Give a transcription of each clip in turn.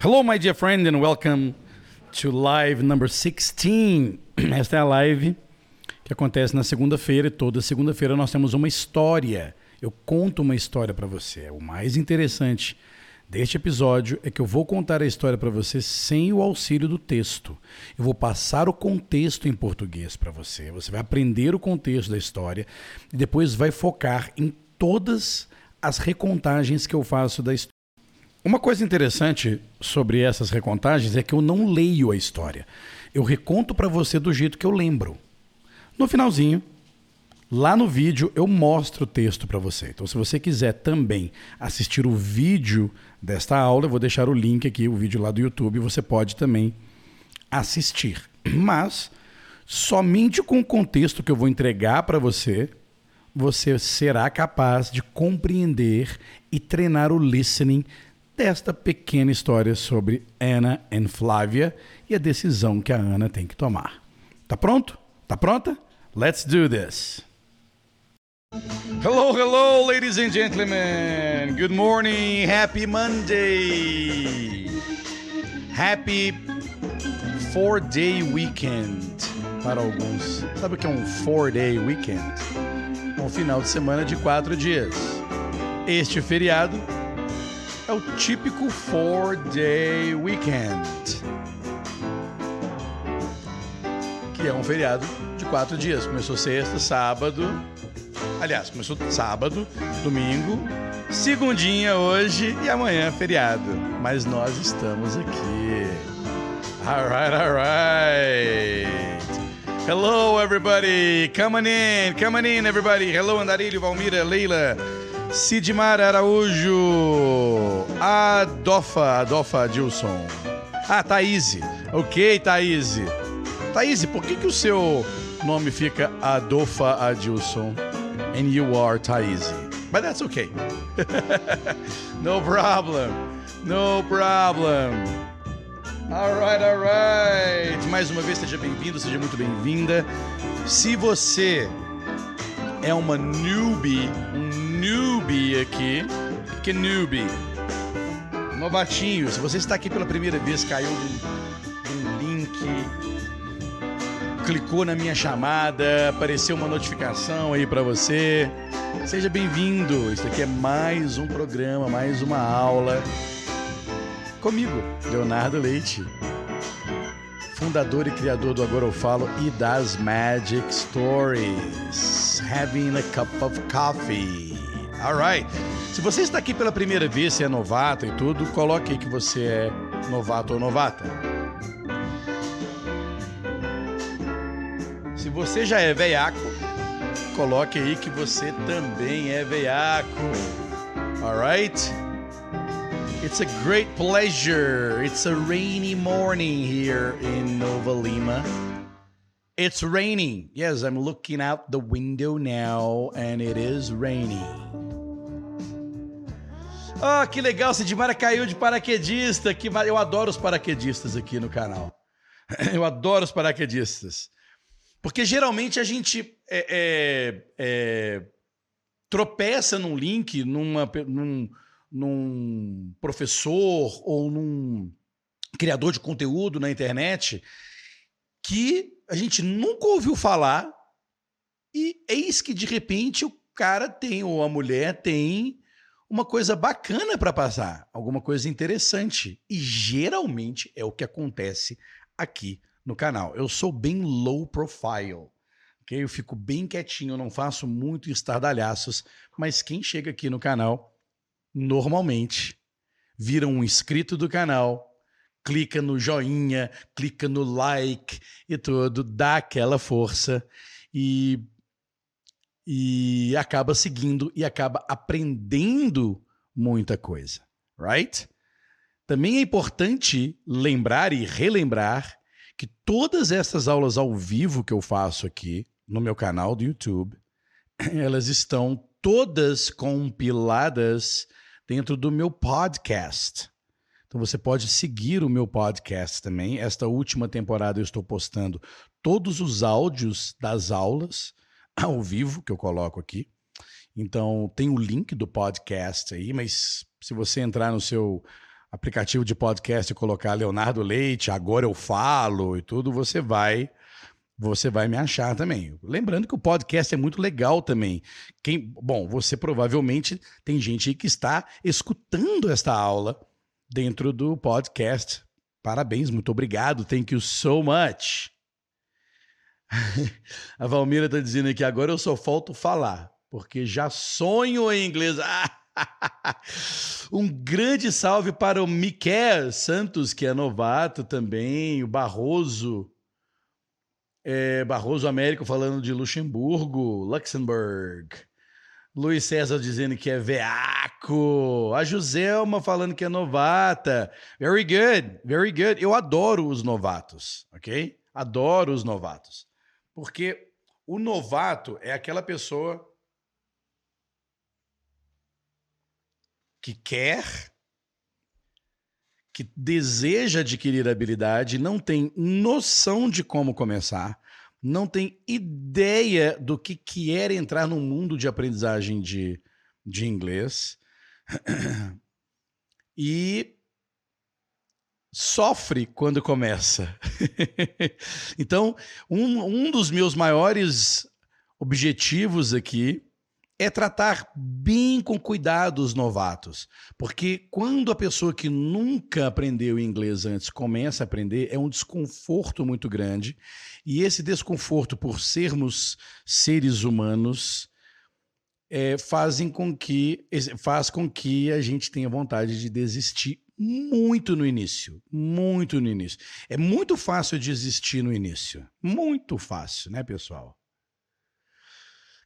Hello, my dear friend, and welcome to live number 16. Esta é a live que acontece na segunda-feira e toda segunda-feira nós temos uma história. Eu conto uma história para você. O mais interessante deste episódio é que eu vou contar a história para você sem o auxílio do texto. Eu vou passar o contexto em português para você. Você vai aprender o contexto da história e depois vai focar em todas as recontagens que eu faço da história. Uma coisa interessante sobre essas recontagens é que eu não leio a história. Eu reconto para você do jeito que eu lembro. No finalzinho, lá no vídeo, eu mostro o texto para você. Então, se você quiser também assistir o vídeo desta aula, eu vou deixar o link aqui, o vídeo lá do YouTube, você pode também assistir. Mas somente com o contexto que eu vou entregar para você, você será capaz de compreender e treinar o listening desta pequena história sobre Anna e Flávia e a decisão que a Ana tem que tomar. Tá pronto? Tá pronta? Let's do this. Hello, hello, ladies and gentlemen. Good morning. Happy Monday. Happy four day weekend para alguns. Sabe o que é um four day weekend? Um final de semana de quatro dias. Este feriado é o típico four day weekend, que é um feriado de quatro dias. Começou sexta, sábado, aliás, começou sábado, domingo, segundinha hoje e amanhã feriado. Mas nós estamos aqui. Alright, alright. Hello, everybody. Come on in, come on in, everybody. Hello, Andarilho, Valmira, Leila. Sidmar Araújo. Adofa, Adofa Dilson. Ah, Thaís. Ok, Thaís. Thaís, por que, que o seu nome fica Adofa Adilson? And you are Thaís. But that's okay. no problem. No problem. Alright, alright. Mais uma vez, seja bem-vindo, seja muito bem-vinda. Se você é uma newbie, um newbie aqui. Que newbie? Novatinho. Se você está aqui pela primeira vez, caiu um link, clicou na minha chamada, apareceu uma notificação aí para você. Seja bem-vindo. Isso aqui é mais um programa, mais uma aula comigo, Leonardo Leite, fundador e criador do Agora Eu Falo e das Magic Stories. Having a cup of coffee. Alright. Se você está aqui pela primeira vez, se é novato e tudo, coloque aí que você é novato ou novata. Se você já é veiaco, coloque aí que você também é veiaco. Alright? It's a great pleasure. It's a rainy morning here in Nova Lima. It's raining. Yes, I'm looking out the window now and it is raining. Ah, que legal, Sidmara caiu de paraquedista. Que eu adoro os paraquedistas aqui no canal. Eu adoro os paraquedistas. Porque geralmente a gente é, é, é, tropeça num link, numa, num, num professor ou num criador de conteúdo na internet que a gente nunca ouviu falar e eis que de repente o cara tem ou a mulher tem uma coisa bacana para passar, alguma coisa interessante. E geralmente é o que acontece aqui no canal. Eu sou bem low profile. Okay? Eu fico bem quietinho, não faço muito estardalhaços, mas quem chega aqui no canal normalmente vira um inscrito do canal, clica no joinha, clica no like e tudo, dá aquela força e e acaba seguindo e acaba aprendendo muita coisa, right? Também é importante lembrar e relembrar que todas essas aulas ao vivo que eu faço aqui no meu canal do YouTube, elas estão todas compiladas dentro do meu podcast. Então você pode seguir o meu podcast também. Esta última temporada eu estou postando todos os áudios das aulas ao vivo que eu coloco aqui. Então, tem o link do podcast aí, mas se você entrar no seu aplicativo de podcast e colocar Leonardo Leite, agora eu falo e tudo, você vai você vai me achar também. Lembrando que o podcast é muito legal também. Quem, bom, você provavelmente tem gente que está escutando esta aula dentro do podcast. Parabéns, muito obrigado. Thank you so much. A Valmira está dizendo aqui, agora eu só falto falar, porque já sonho em inglês. um grande salve para o Miquel Santos, que é novato também, o Barroso, é, Barroso Américo falando de Luxemburgo, Luxemburg. Luiz César dizendo que é veaco. A Joselma falando que é novata. Very good, very good. Eu adoro os novatos, ok? Adoro os novatos. Porque o novato é aquela pessoa que quer, que deseja adquirir habilidade, não tem noção de como começar, não tem ideia do que quer entrar no mundo de aprendizagem de, de inglês. E sofre quando começa. então, um, um dos meus maiores objetivos aqui é tratar bem com cuidado os novatos. Porque quando a pessoa que nunca aprendeu inglês antes começa a aprender, é um desconforto muito grande. E esse desconforto, por sermos seres humanos, é, fazem com que, faz com que a gente tenha vontade de desistir muito no início, muito no início. É muito fácil desistir no início, muito fácil, né, pessoal?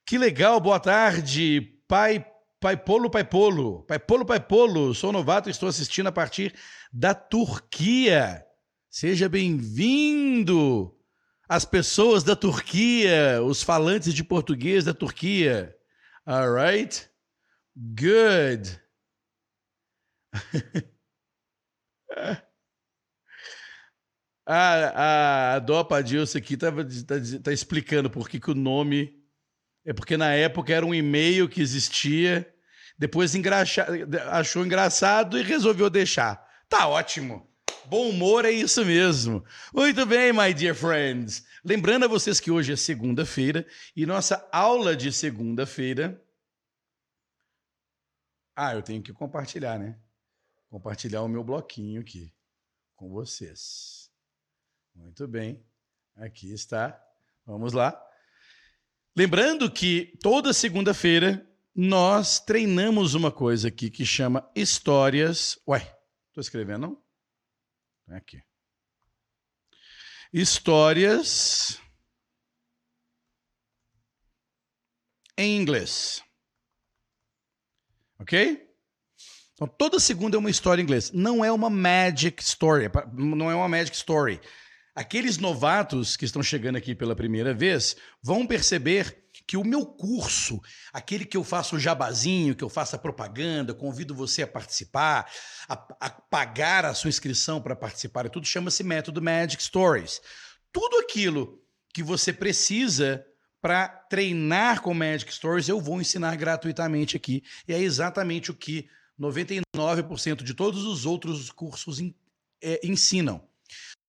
Que legal, boa tarde, pai, pai Polo, pai Polo, pai Polo, pai Polo. Sou novato e estou assistindo a partir da Turquia. Seja bem-vindo, as pessoas da Turquia, os falantes de português da Turquia. All right, good. A, a, Dopa Dilson aqui está tá, tá explicando por que, que o nome. É porque na época era um e-mail que existia, depois engraxa, achou engraçado e resolveu deixar. Tá ótimo. Bom humor é isso mesmo. Muito bem, my dear friends. Lembrando a vocês que hoje é segunda-feira e nossa aula de segunda-feira. Ah, eu tenho que compartilhar, né? Compartilhar o meu bloquinho aqui com vocês. Muito bem, aqui está. Vamos lá. Lembrando que toda segunda-feira nós treinamos uma coisa aqui que chama histórias. Ué, estou escrevendo não? Aqui. Histórias em inglês. Ok? Então, toda segunda é uma história em inglês. Não é uma magic story. Não é uma magic story. Aqueles novatos que estão chegando aqui pela primeira vez vão perceber que o meu curso, aquele que eu faço o jabazinho, que eu faço a propaganda, convido você a participar, a, a pagar a sua inscrição para participar, tudo chama-se método Magic Stories. Tudo aquilo que você precisa para treinar com Magic Stories, eu vou ensinar gratuitamente aqui. E é exatamente o que 99% de todos os outros cursos é, ensinam.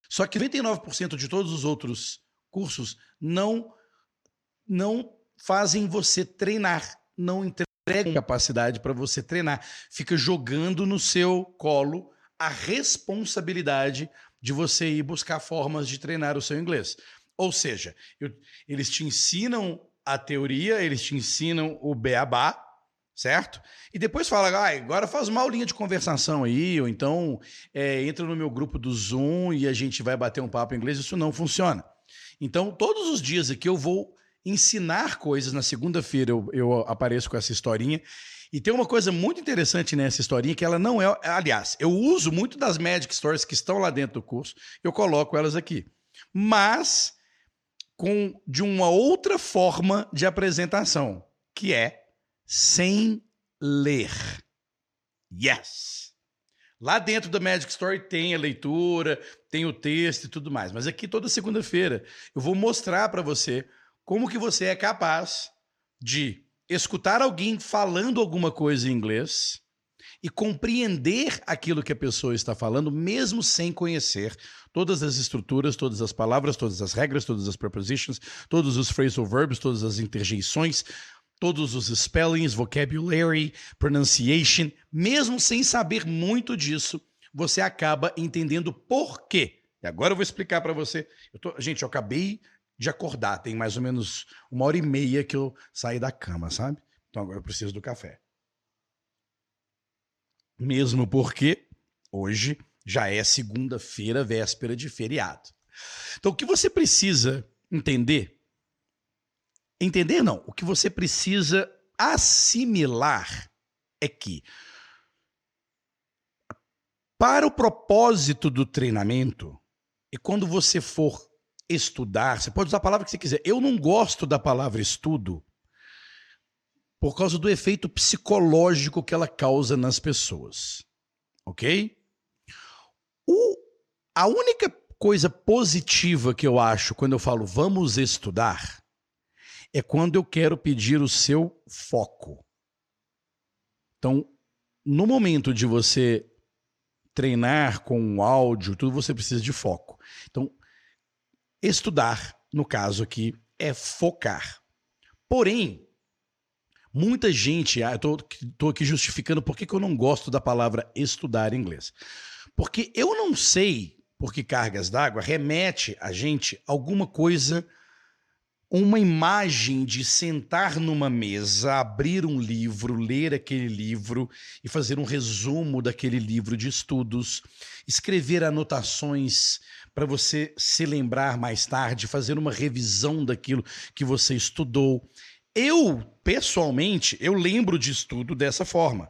Só que 99% de todos os outros cursos não não fazem você treinar, não entregam capacidade para você treinar. Fica jogando no seu colo a responsabilidade de você ir buscar formas de treinar o seu inglês. Ou seja, eu, eles te ensinam a teoria, eles te ensinam o beabá, certo? E depois fala, ah, agora faz uma aulinha de conversação aí, ou então é, entra no meu grupo do Zoom e a gente vai bater um papo em inglês. Isso não funciona. Então, todos os dias aqui eu vou ensinar coisas. Na segunda-feira eu, eu apareço com essa historinha. E tem uma coisa muito interessante nessa historinha que ela não é. Aliás, eu uso muito das Magic Stories que estão lá dentro do curso, eu coloco elas aqui. Mas com de uma outra forma de apresentação, que é sem ler. Yes! Lá dentro da Magic Story tem a leitura, tem o texto e tudo mais. Mas aqui toda segunda-feira eu vou mostrar para você como que você é capaz de escutar alguém falando alguma coisa em inglês e compreender aquilo que a pessoa está falando, mesmo sem conhecer todas as estruturas, todas as palavras, todas as regras, todas as prepositions, todos os phrasal verbs, todas as interjeições, todos os spellings, vocabulary, pronunciation, mesmo sem saber muito disso, você acaba entendendo por quê. E agora eu vou explicar para você. Eu tô, gente, eu acabei de acordar, tem mais ou menos uma hora e meia que eu saí da cama, sabe? Então agora eu preciso do café. Mesmo porque hoje já é segunda-feira, véspera de feriado. Então, o que você precisa entender? Entender não. O que você precisa assimilar é que, para o propósito do treinamento, e quando você for estudar, você pode usar a palavra que você quiser. Eu não gosto da palavra estudo por causa do efeito psicológico que ela causa nas pessoas. Ok? O, a única coisa positiva que eu acho quando eu falo vamos estudar é quando eu quero pedir o seu foco. Então, no momento de você treinar com áudio, tudo você precisa de foco. Então, estudar, no caso aqui, é focar. Porém, Muita gente, ah, eu estou aqui justificando por que, eu não gosto da palavra estudar inglês. Porque eu não sei por que cargas d'água remete a gente alguma coisa, uma imagem de sentar numa mesa, abrir um livro, ler aquele livro e fazer um resumo daquele livro de estudos, escrever anotações para você se lembrar mais tarde, fazer uma revisão daquilo que você estudou. Eu, pessoalmente, eu lembro de estudo dessa forma.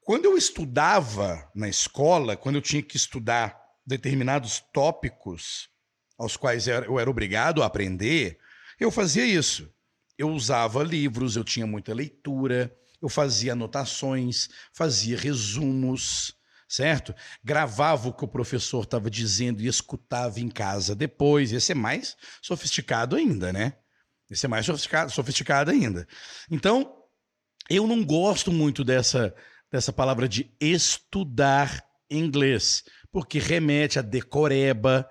Quando eu estudava na escola, quando eu tinha que estudar determinados tópicos aos quais eu era obrigado a aprender, eu fazia isso. Eu usava livros, eu tinha muita leitura, eu fazia anotações, fazia resumos, certo? Gravava o que o professor estava dizendo e escutava em casa depois. Ia ser mais sofisticado ainda, né? Esse é mais sofisticado, sofisticado ainda. Então, eu não gosto muito dessa, dessa palavra de estudar inglês, porque remete a decoreba,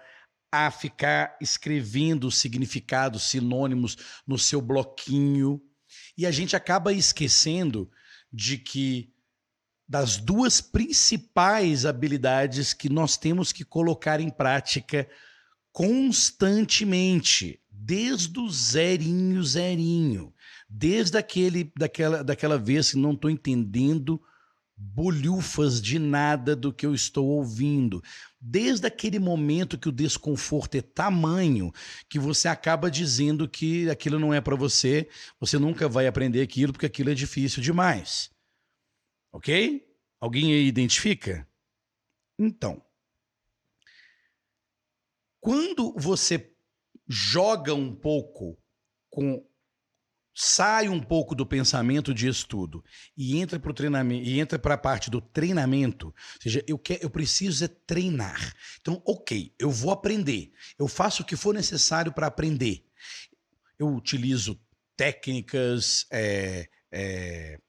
a ficar escrevendo significados, sinônimos no seu bloquinho. E a gente acaba esquecendo de que das duas principais habilidades que nós temos que colocar em prática constantemente desde o zerinho, zerinho. Desde aquele, daquela, daquela vez que não estou entendendo bolhufas de nada do que eu estou ouvindo. Desde aquele momento que o desconforto é tamanho que você acaba dizendo que aquilo não é para você, você nunca vai aprender aquilo porque aquilo é difícil demais. Ok? Alguém aí identifica? Então, quando você joga um pouco com sai um pouco do pensamento de estudo e entra para o treinamento e entra para a parte do treinamento, ou seja, eu quero, eu preciso é treinar. Então, ok, eu vou aprender, eu faço o que for necessário para aprender. Eu utilizo técnicas, é, é,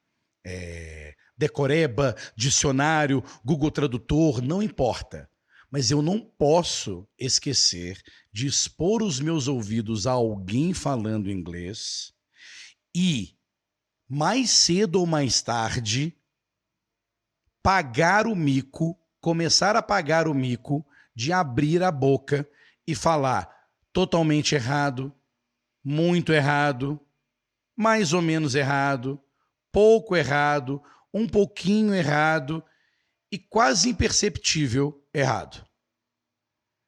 é, decoreba, dicionário, Google Tradutor, não importa. Mas eu não posso esquecer de expor os meus ouvidos a alguém falando inglês e, mais cedo ou mais tarde, pagar o mico, começar a pagar o mico de abrir a boca e falar totalmente errado, muito errado, mais ou menos errado, pouco errado, um pouquinho errado e quase imperceptível errado.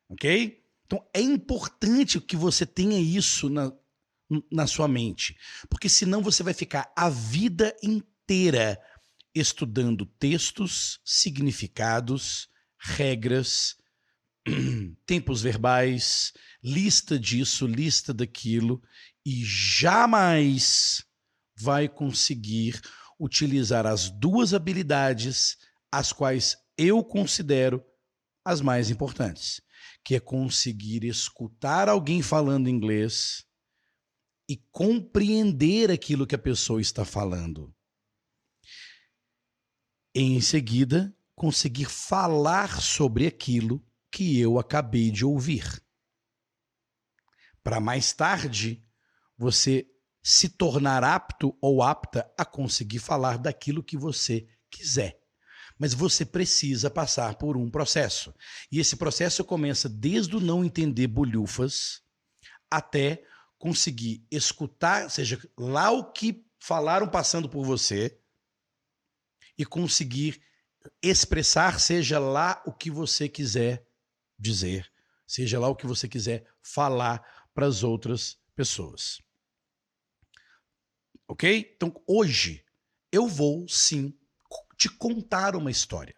Ok? Então é importante que você tenha isso na, na sua mente, porque senão você vai ficar a vida inteira estudando textos, significados, regras, tempos verbais, lista disso, lista daquilo, e jamais vai conseguir utilizar as duas habilidades as quais eu considero as mais importantes, que é conseguir escutar alguém falando inglês e compreender aquilo que a pessoa está falando. E em seguida, conseguir falar sobre aquilo que eu acabei de ouvir. Para mais tarde, você se tornar apto ou apta a conseguir falar daquilo que você quiser. Mas você precisa passar por um processo. E esse processo começa desde o não entender bolhufas até conseguir escutar, seja lá o que falaram passando por você, e conseguir expressar, seja lá o que você quiser dizer, seja lá o que você quiser falar para as outras pessoas. Ok? Então, hoje, eu vou sim te contar uma história.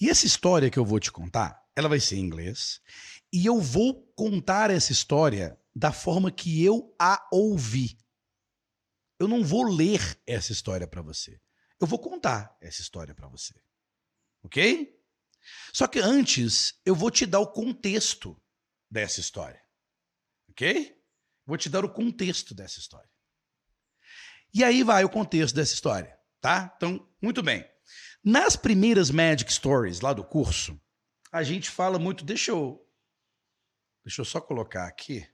E essa história que eu vou te contar, ela vai ser em inglês, e eu vou contar essa história da forma que eu a ouvi. Eu não vou ler essa história para você. Eu vou contar essa história para você. Ok? Só que antes, eu vou te dar o contexto dessa história. Ok? Vou te dar o contexto dessa história. E aí vai o contexto dessa história, tá? Então, muito bem. Nas primeiras Magic Stories lá do curso, a gente fala muito. Deixa eu. Deixa eu só colocar aqui.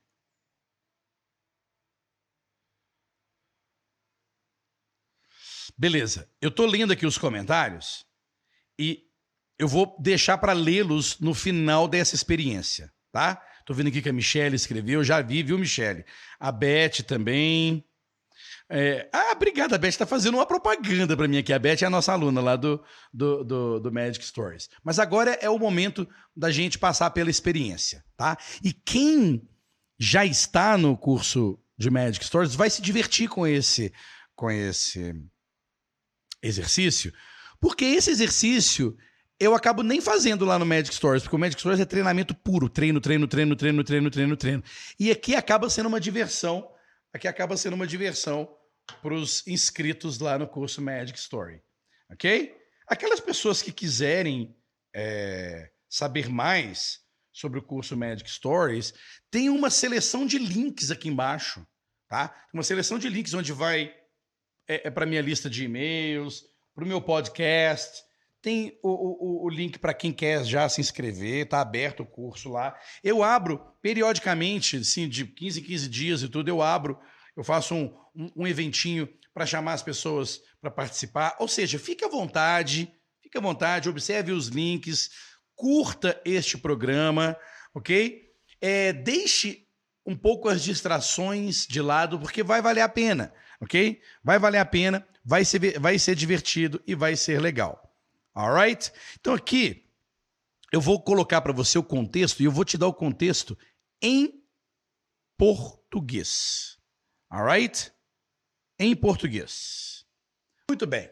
Beleza. Eu tô lendo aqui os comentários e eu vou deixar para lê-los no final dessa experiência, tá? Tô vendo aqui que a Michelle escreveu, já vi, viu, Michelle? A Beth também. É... Ah, obrigada, a Beth está fazendo uma propaganda para mim aqui. A Beth é a nossa aluna lá do, do, do, do, Magic Stories. Mas agora é o momento da gente passar pela experiência, tá? E quem já está no curso de Magic Stories vai se divertir com esse, com esse exercício, porque esse exercício eu acabo nem fazendo lá no Magic Stories, porque o Magic Stories é treinamento puro, treino, treino, treino, treino, treino, treino, treino. E aqui acaba sendo uma diversão, aqui acaba sendo uma diversão para os inscritos lá no curso Magic Story, ok? Aquelas pessoas que quiserem é, saber mais sobre o curso Magic Stories, tem uma seleção de links aqui embaixo, tá? Uma seleção de links onde vai é, é para minha lista de e-mails, para o meu podcast. Tem o, o, o link para quem quer já se inscrever, tá aberto o curso lá. Eu abro periodicamente, assim, de 15 em 15 dias e tudo, eu abro, eu faço um, um, um eventinho para chamar as pessoas para participar. Ou seja, fique à vontade, fique à vontade, observe os links, curta este programa, ok? É, deixe um pouco as distrações de lado, porque vai valer a pena ok? Vai valer a pena, vai ser, vai ser divertido e vai ser legal. Alright? Então aqui eu vou colocar para você o contexto e eu vou te dar o contexto em português. Alright? Em português. Muito bem.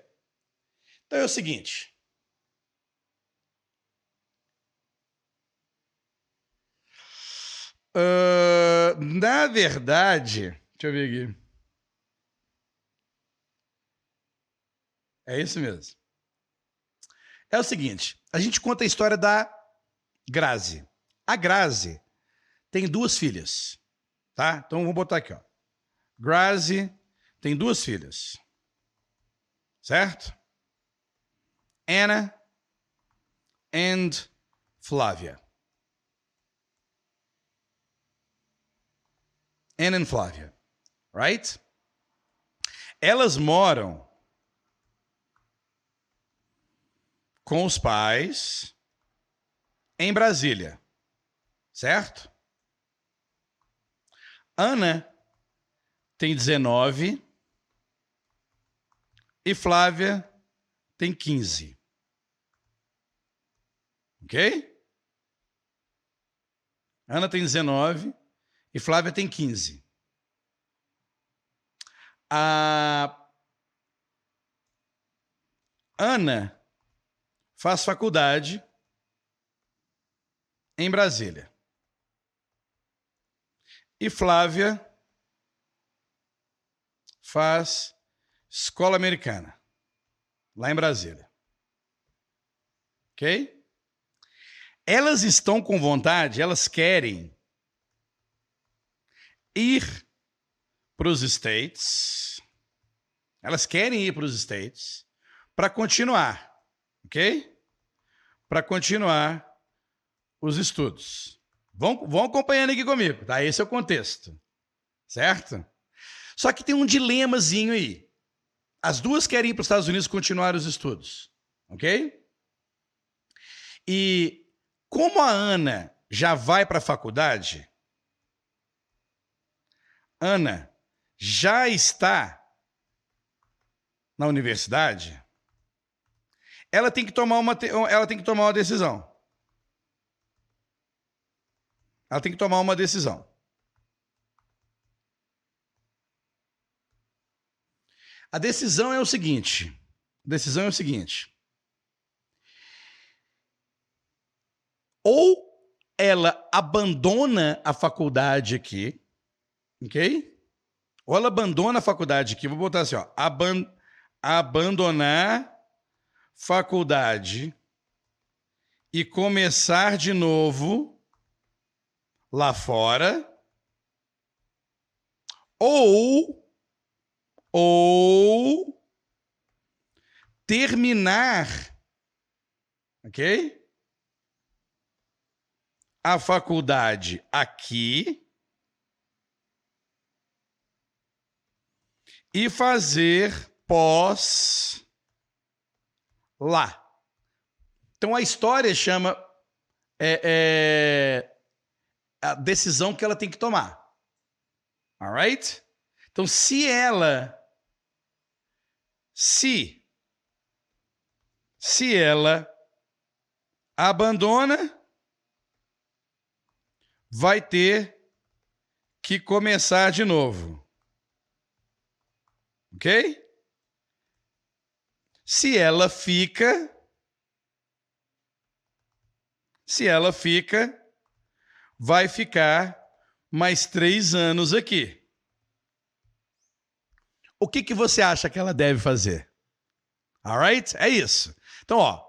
Então é o seguinte. Uh, na verdade, deixa eu ver aqui. É isso mesmo. É o seguinte, a gente conta a história da Grazi. A Grazi tem duas filhas, tá? Então vamos botar aqui, ó. Grazi tem duas filhas. Certo? Anna and Flávia. Anna and Flávia. Right? Elas moram com os pais em Brasília, certo? Ana tem 19 e Flávia tem 15. Ok? Ana tem 19 e Flávia tem 15. A Ana faz faculdade em Brasília. E Flávia faz escola americana, lá em Brasília. Ok? Elas estão com vontade, elas querem ir para os States, elas querem ir para os States para continuar ok? Para continuar os estudos. Vão, vão acompanhando aqui comigo, tá? Esse é o contexto, certo? Só que tem um dilemazinho aí. As duas querem ir para os Estados Unidos continuar os estudos, ok? E como a Ana já vai para a faculdade, Ana já está na universidade, ela tem que tomar uma, ela tem que tomar uma decisão. Ela tem que tomar uma decisão. A decisão é o seguinte: a decisão é o seguinte. Ou ela abandona a faculdade aqui, ok? Ou ela abandona a faculdade aqui, vou botar assim, ó, aban abandonar faculdade e começar de novo lá fora, ou ou terminar, ok? A faculdade aqui e fazer pós lá. Então a história chama é, é, a decisão que ela tem que tomar. Alright? Então, se ela se se ela abandona, vai ter que começar de novo. Ok? Se ela fica, se ela fica, vai ficar mais três anos aqui o que, que você acha que ela deve fazer? Alright? É isso. Então, ó,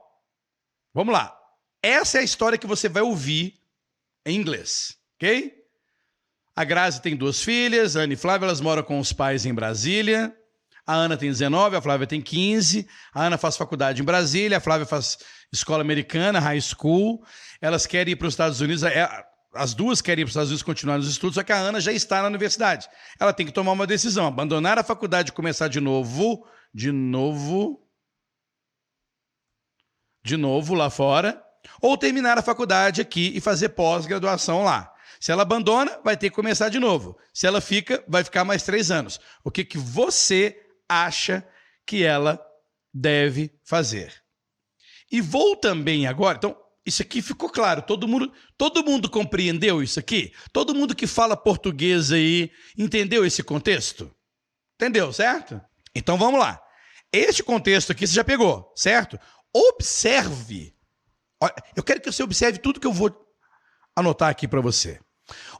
vamos lá. Essa é a história que você vai ouvir em inglês, ok? A Grazi tem duas filhas, a Ana e Flávia, elas moram com os pais em Brasília. A Ana tem 19, a Flávia tem 15. A Ana faz faculdade em Brasília, a Flávia faz escola americana, high school. Elas querem ir para os Estados Unidos. É, as duas querem ir para os Estados Unidos continuar nos estudos, só que a Ana já está na universidade. Ela tem que tomar uma decisão: abandonar a faculdade e começar de novo, de novo, de novo lá fora, ou terminar a faculdade aqui e fazer pós-graduação lá. Se ela abandona, vai ter que começar de novo. Se ela fica, vai ficar mais três anos. O que, que você acha que ela deve fazer? E vou também agora. Então, isso aqui ficou claro. Todo mundo, todo mundo compreendeu isso aqui? Todo mundo que fala português aí entendeu esse contexto? Entendeu, certo? Então vamos lá. Este contexto aqui você já pegou, certo? Observe. Eu quero que você observe tudo que eu vou anotar aqui para você.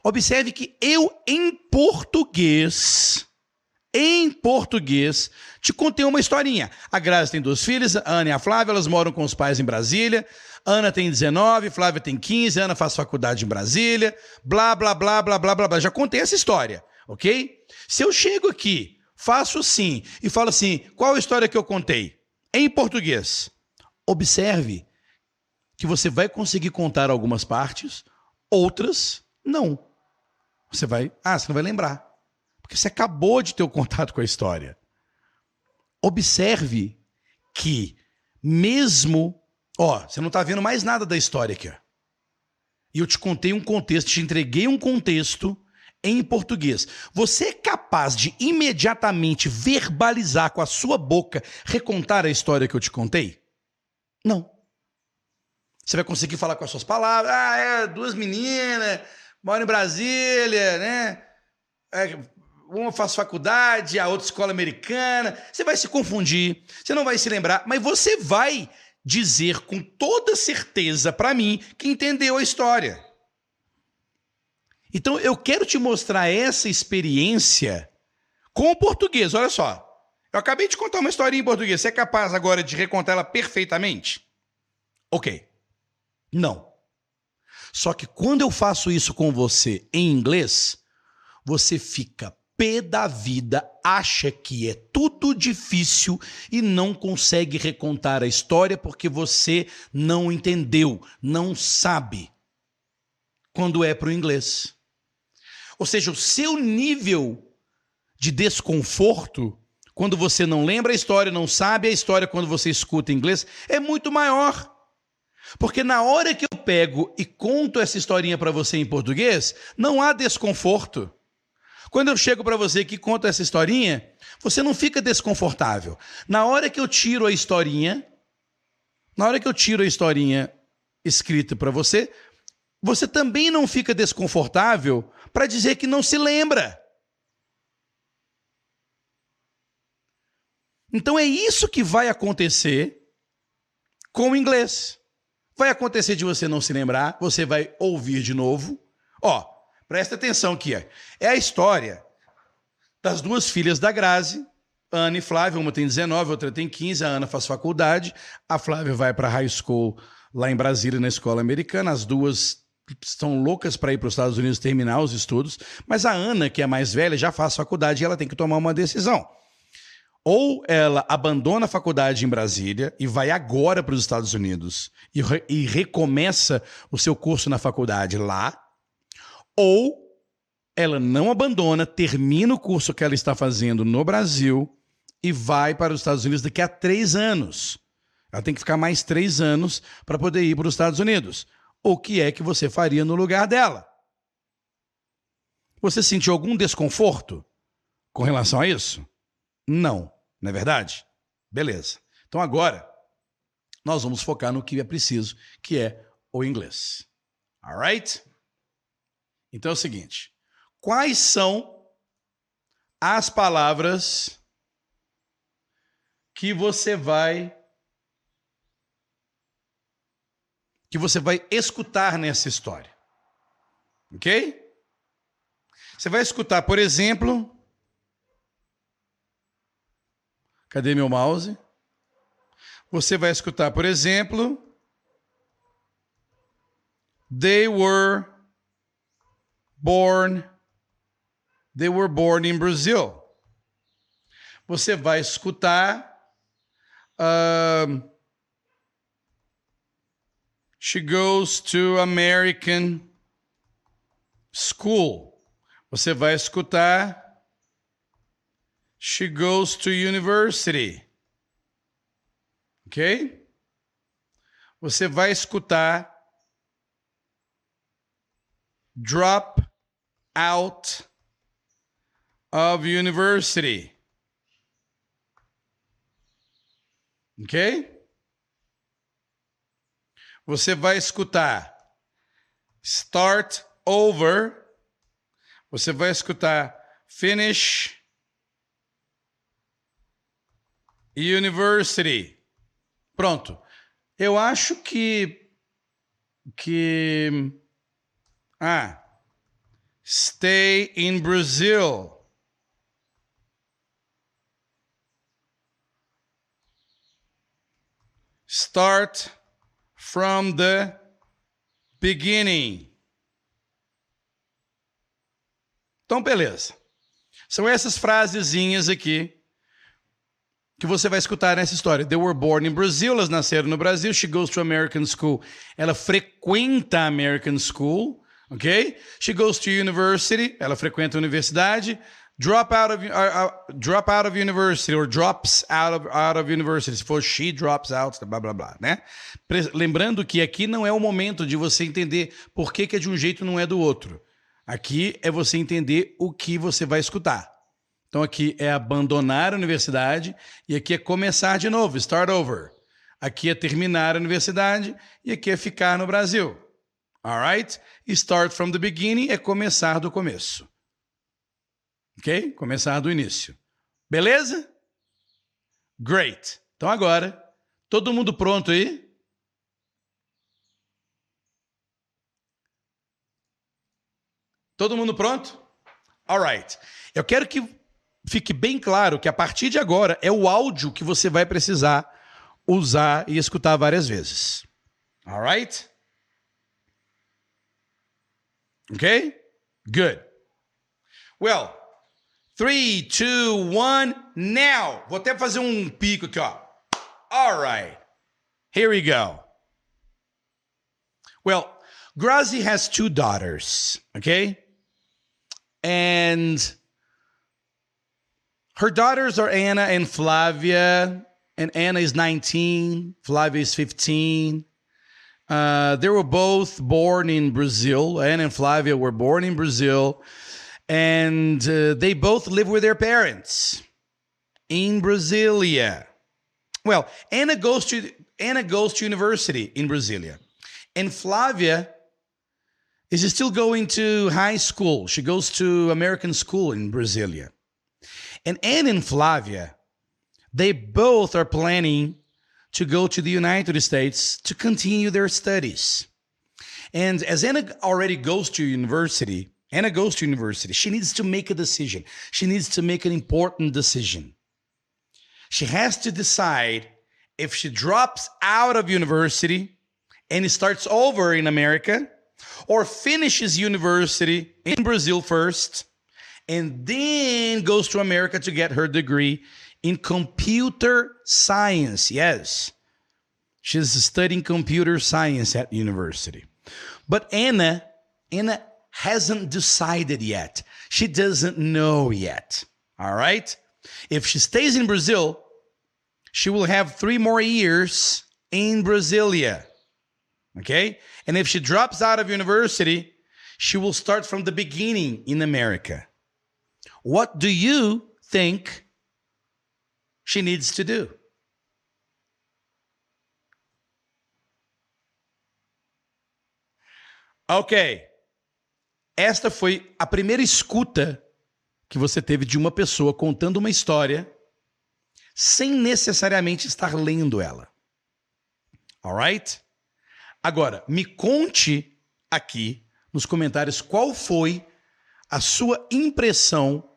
Observe que eu, em português, em português, te contei uma historinha. A Grazi tem duas filhas, a Ana e a Flávia, elas moram com os pais em Brasília. Ana tem 19, Flávia tem 15, Ana faz faculdade em Brasília, blá, blá, blá, blá, blá, blá, blá. Já contei essa história, ok? Se eu chego aqui, faço assim e falo assim: qual a história que eu contei? Em português. Observe que você vai conseguir contar algumas partes, outras não. Você vai. Ah, você não vai lembrar. Porque você acabou de ter o contato com a história. Observe que, mesmo Ó, você não está vendo mais nada da história aqui. Ó. E eu te contei um contexto, te entreguei um contexto em português. Você é capaz de imediatamente verbalizar com a sua boca, recontar a história que eu te contei? Não. Você vai conseguir falar com as suas palavras. Ah, é, duas meninas, moram em Brasília, né? É, uma faz faculdade, a outra escola americana. Você vai se confundir, você não vai se lembrar, mas você vai dizer com toda certeza para mim que entendeu a história. Então eu quero te mostrar essa experiência com o português. Olha só. Eu acabei de contar uma história em português. Você é capaz agora de recontar ela perfeitamente? Ok. Não. Só que quando eu faço isso com você em inglês, você fica da vida acha que é tudo difícil e não consegue recontar a história porque você não entendeu, não sabe quando é para o inglês. Ou seja, o seu nível de desconforto quando você não lembra a história, não sabe a história quando você escuta inglês, é muito maior. Porque na hora que eu pego e conto essa historinha para você em português, não há desconforto. Quando eu chego para você que conto essa historinha, você não fica desconfortável. Na hora que eu tiro a historinha, na hora que eu tiro a historinha escrita para você, você também não fica desconfortável para dizer que não se lembra. Então é isso que vai acontecer com o inglês. Vai acontecer de você não se lembrar, você vai ouvir de novo. Ó, presta atenção aqui. É a história das duas filhas da Grazi, Ana e Flávia. Uma tem 19, outra tem 15. A Ana faz faculdade. A Flávia vai para high school lá em Brasília, na escola americana. As duas estão loucas para ir para os Estados Unidos terminar os estudos. Mas a Ana, que é mais velha, já faz faculdade e ela tem que tomar uma decisão. Ou ela abandona a faculdade em Brasília e vai agora para os Estados Unidos e, re e recomeça o seu curso na faculdade lá, ou ela não abandona, termina o curso que ela está fazendo no Brasil e vai para os Estados Unidos daqui a três anos. Ela tem que ficar mais três anos para poder ir para os Estados Unidos. O que é que você faria no lugar dela? Você sentiu algum desconforto com relação a isso? Não, não é verdade? Beleza. Então agora nós vamos focar no que é preciso, que é o inglês. Alright? Então é o seguinte: quais são as palavras que você vai que você vai escutar nessa história? OK? Você vai escutar, por exemplo, Cadê meu mouse? Você vai escutar, por exemplo, They were born They were born in Brazil. Você vai escutar She goes to American school. Você vai escutar She goes to university. Ok? Você vai escutar drop out of university. Ok? Você vai escutar start over. Você vai escutar finish University. Pronto. Eu acho que. Que. Ah. Stay in Brazil. Start from the beginning. Então, beleza. São essas frasezinhas aqui que você vai escutar nessa história. They were born in Brazil, elas nasceram no Brasil. She goes to American school. Ela frequenta a American school, ok? She goes to university. Ela frequenta a universidade. Drop out of uh, uh, drop out of university or drops out of out of university. Se for she drops out, blá blá blá, né? Lembrando que aqui não é o momento de você entender por que, que é de um jeito e não é do outro. Aqui é você entender o que você vai escutar. Então aqui é abandonar a universidade e aqui é começar de novo, start over. Aqui é terminar a universidade e aqui é ficar no Brasil. Alright? Start from the beginning é começar do começo. Ok? Começar do início. Beleza? Great. Então agora, todo mundo pronto aí? Todo mundo pronto? Alright. Eu quero que fique bem claro que a partir de agora é o áudio que você vai precisar usar e escutar várias vezes. Alright? Ok? Good. Well, 3, 2, 1, now! Vou até fazer um pico aqui, ó. Alright. Here we go. Well, Grazi has two daughters, okay? And her daughters are Anna and Flavia. And Anna is 19, Flavia is 15. Uh, they were both born in Brazil. Anna and Flavia were born in Brazil. And uh, they both live with their parents in Brasilia. Well, Anna goes to Anna goes to university in Brasilia. And Flavia is still going to high school. She goes to American school in Brasilia. And Anne and Flavia, they both are planning to go to the United States to continue their studies. And as Anna already goes to university, Anna goes to university, she needs to make a decision. She needs to make an important decision. She has to decide if she drops out of university and starts over in America or finishes university in Brazil first and then goes to America to get her degree in computer science. Yes, she's studying computer science at university. But Anna, Anna hasn't decided yet. She doesn't know yet. All right? If she stays in Brazil, she will have three more years in Brasilia. Okay? And if she drops out of university, she will start from the beginning in America. What do you think she needs to do? Ok. Esta foi a primeira escuta que você teve de uma pessoa contando uma história sem necessariamente estar lendo ela. Alright? Agora, me conte aqui nos comentários qual foi a sua impressão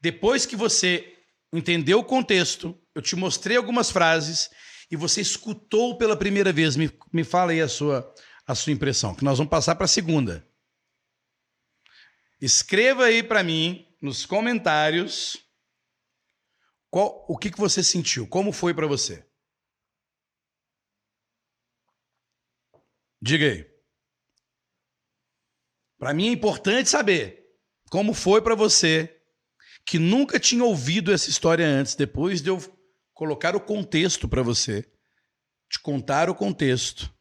depois que você entendeu o contexto, eu te mostrei algumas frases e você escutou pela primeira vez. Me, me fala aí a sua, a sua impressão, que nós vamos passar para a segunda. Escreva aí para mim nos comentários qual, o que, que você sentiu, como foi para você. Diga aí. Para mim é importante saber como foi para você que nunca tinha ouvido essa história antes, depois de eu colocar o contexto para você, te contar o contexto,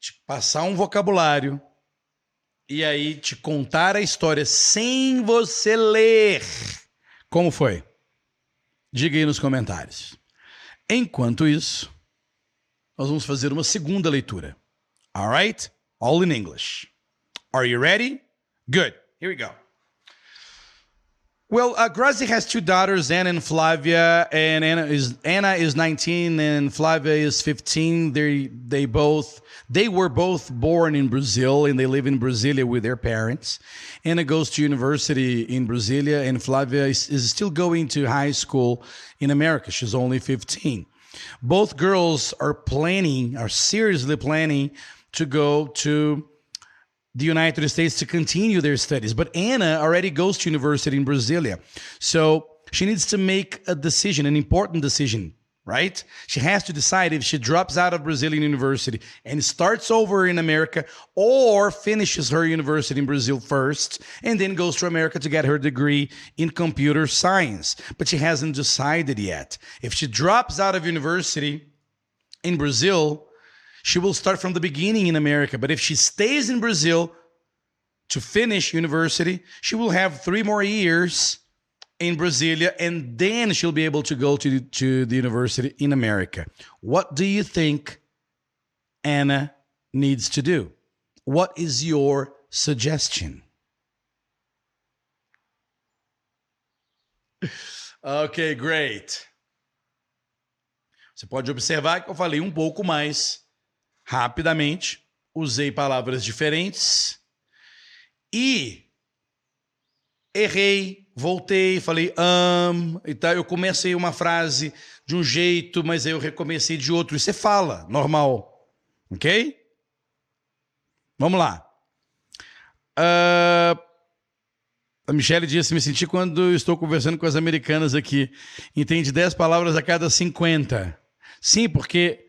te passar um vocabulário e aí te contar a história sem você ler. Como foi? Diga aí nos comentários. Enquanto isso, nós vamos fazer uma segunda leitura. All right? All in English. Are you ready? Good. Here we go. Well, uh, Grazi has two daughters, Anna and Flavia, and Anna is Anna is 19 and Flavia is 15. They they both they were both born in Brazil and they live in Brasilia with their parents. Anna goes to university in Brasilia, and Flavia is, is still going to high school in America. She's only 15. Both girls are planning, are seriously planning to go to the United States to continue their studies. But Anna already goes to university in Brasilia. So she needs to make a decision, an important decision, right? She has to decide if she drops out of Brazilian university and starts over in America or finishes her university in Brazil first and then goes to America to get her degree in computer science. But she hasn't decided yet. If she drops out of university in Brazil, she will start from the beginning in America. But if she stays in Brazil to finish university, she will have three more years in Brasilia, and then she'll be able to go to, to the university in America. What do you think Anna needs to do? What is your suggestion? Ok, great. Você pode observar que eu falei um pouco mais rapidamente, usei palavras diferentes e errei, voltei, falei um, e tal. Eu comecei uma frase de um jeito, mas aí eu recomecei de outro. E você fala, normal. Ok? Vamos lá. Uh, A Michelle disse: Me senti quando estou conversando com as americanas aqui. Entende 10 palavras a cada 50. Sim, porque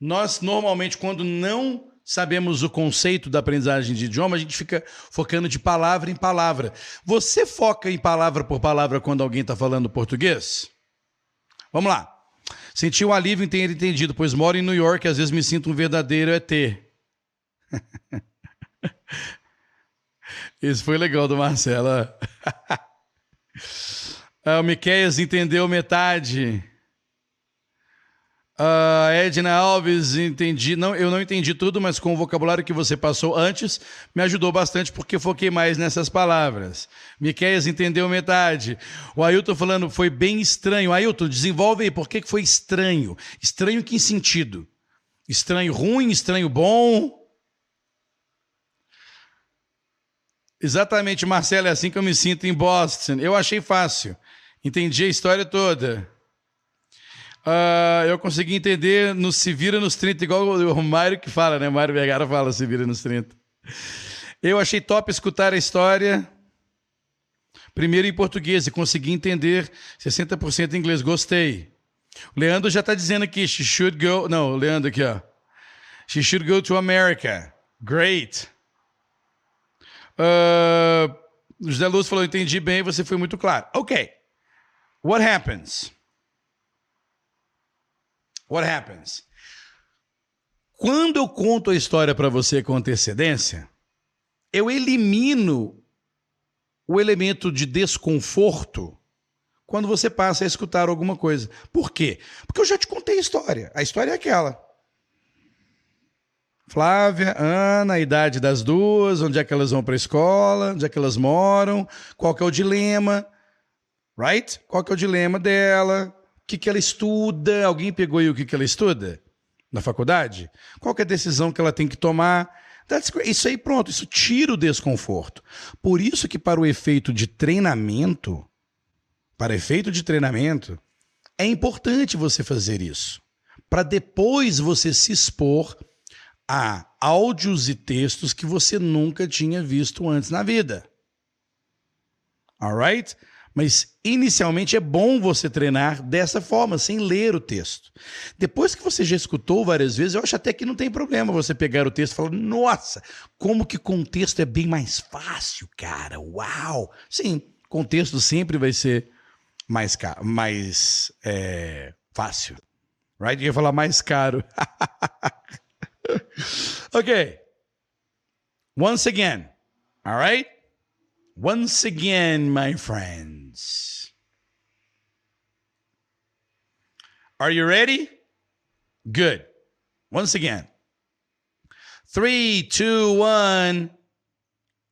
nós normalmente, quando não sabemos o conceito da aprendizagem de idioma, a gente fica focando de palavra em palavra. Você foca em palavra por palavra quando alguém está falando português? Vamos lá. Senti um alívio em ter entendido, pois moro em New York e às vezes me sinto um verdadeiro ET. Isso foi legal do Marcelo. ah, o Miqueias entendeu metade. Uh, Edna Alves, entendi. Não, eu não entendi tudo, mas com o vocabulário que você passou antes, me ajudou bastante porque foquei mais nessas palavras. Miqueias entendeu metade. O Ailton falando, foi bem estranho. Ailton, desenvolve aí, por que foi estranho? Estranho que sentido? Estranho ruim, estranho bom? Exatamente, Marcelo, é assim que eu me sinto em Boston. Eu achei fácil. Entendi a história toda. Uh, eu consegui entender no Se Vira nos 30, igual o Mário que fala, né? Mário Vergara fala Se Vira nos 30. Eu achei top escutar a história. Primeiro em português e consegui entender 60% em inglês. Gostei. O Leandro já está dizendo aqui, she should go. Não, Leandro aqui, ó. She should go to America. Great. Uh, José Luz falou: entendi bem, você foi muito claro. Ok. What happens? What happens? Quando eu conto a história para você com antecedência, eu elimino o elemento de desconforto quando você passa a escutar alguma coisa. Por quê? Porque eu já te contei a história. A história é aquela. Flávia, Ana, a idade das duas, onde é que elas vão para a escola, onde é que elas moram, qual que é o dilema, right? Qual que é o dilema dela, que, que ela estuda? Alguém pegou aí o que, que ela estuda na faculdade? Qual é a decisão que ela tem que tomar? Isso aí, pronto, isso tira o desconforto. Por isso que para o efeito de treinamento, para efeito de treinamento, é importante você fazer isso. Para depois você se expor a áudios e textos que você nunca tinha visto antes na vida. Alright? Mas inicialmente é bom você treinar dessa forma, sem ler o texto. Depois que você já escutou várias vezes, eu acho até que não tem problema você pegar o texto e falar: nossa, como que contexto é bem mais fácil, cara. Uau! Sim, contexto sempre vai ser mais, mais é, fácil. Right? Eu ia falar mais caro. ok. Once again. All right? Once again, my friends. Are you ready? Good. Once again. Three, two, one.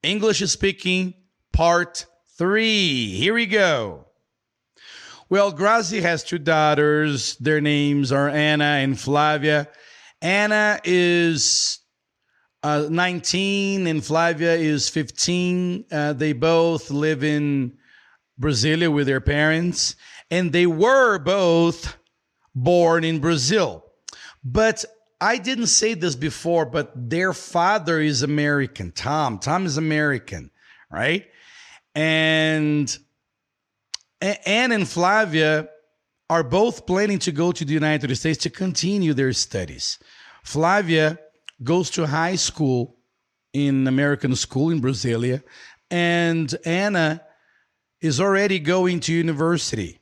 English speaking, part three. Here we go. Well, Grazi has two daughters. Their names are Anna and Flavia. Anna is uh, 19 and Flavia is 15. Uh, they both live in Brasilia with their parents, and they were both born in Brazil. But I didn't say this before, but their father is American. Tom. Tom is American, right? And Anne and Flavia are both planning to go to the United States to continue their studies. Flavia goes to high school in American school in Brasilia, and Anna is already going to university.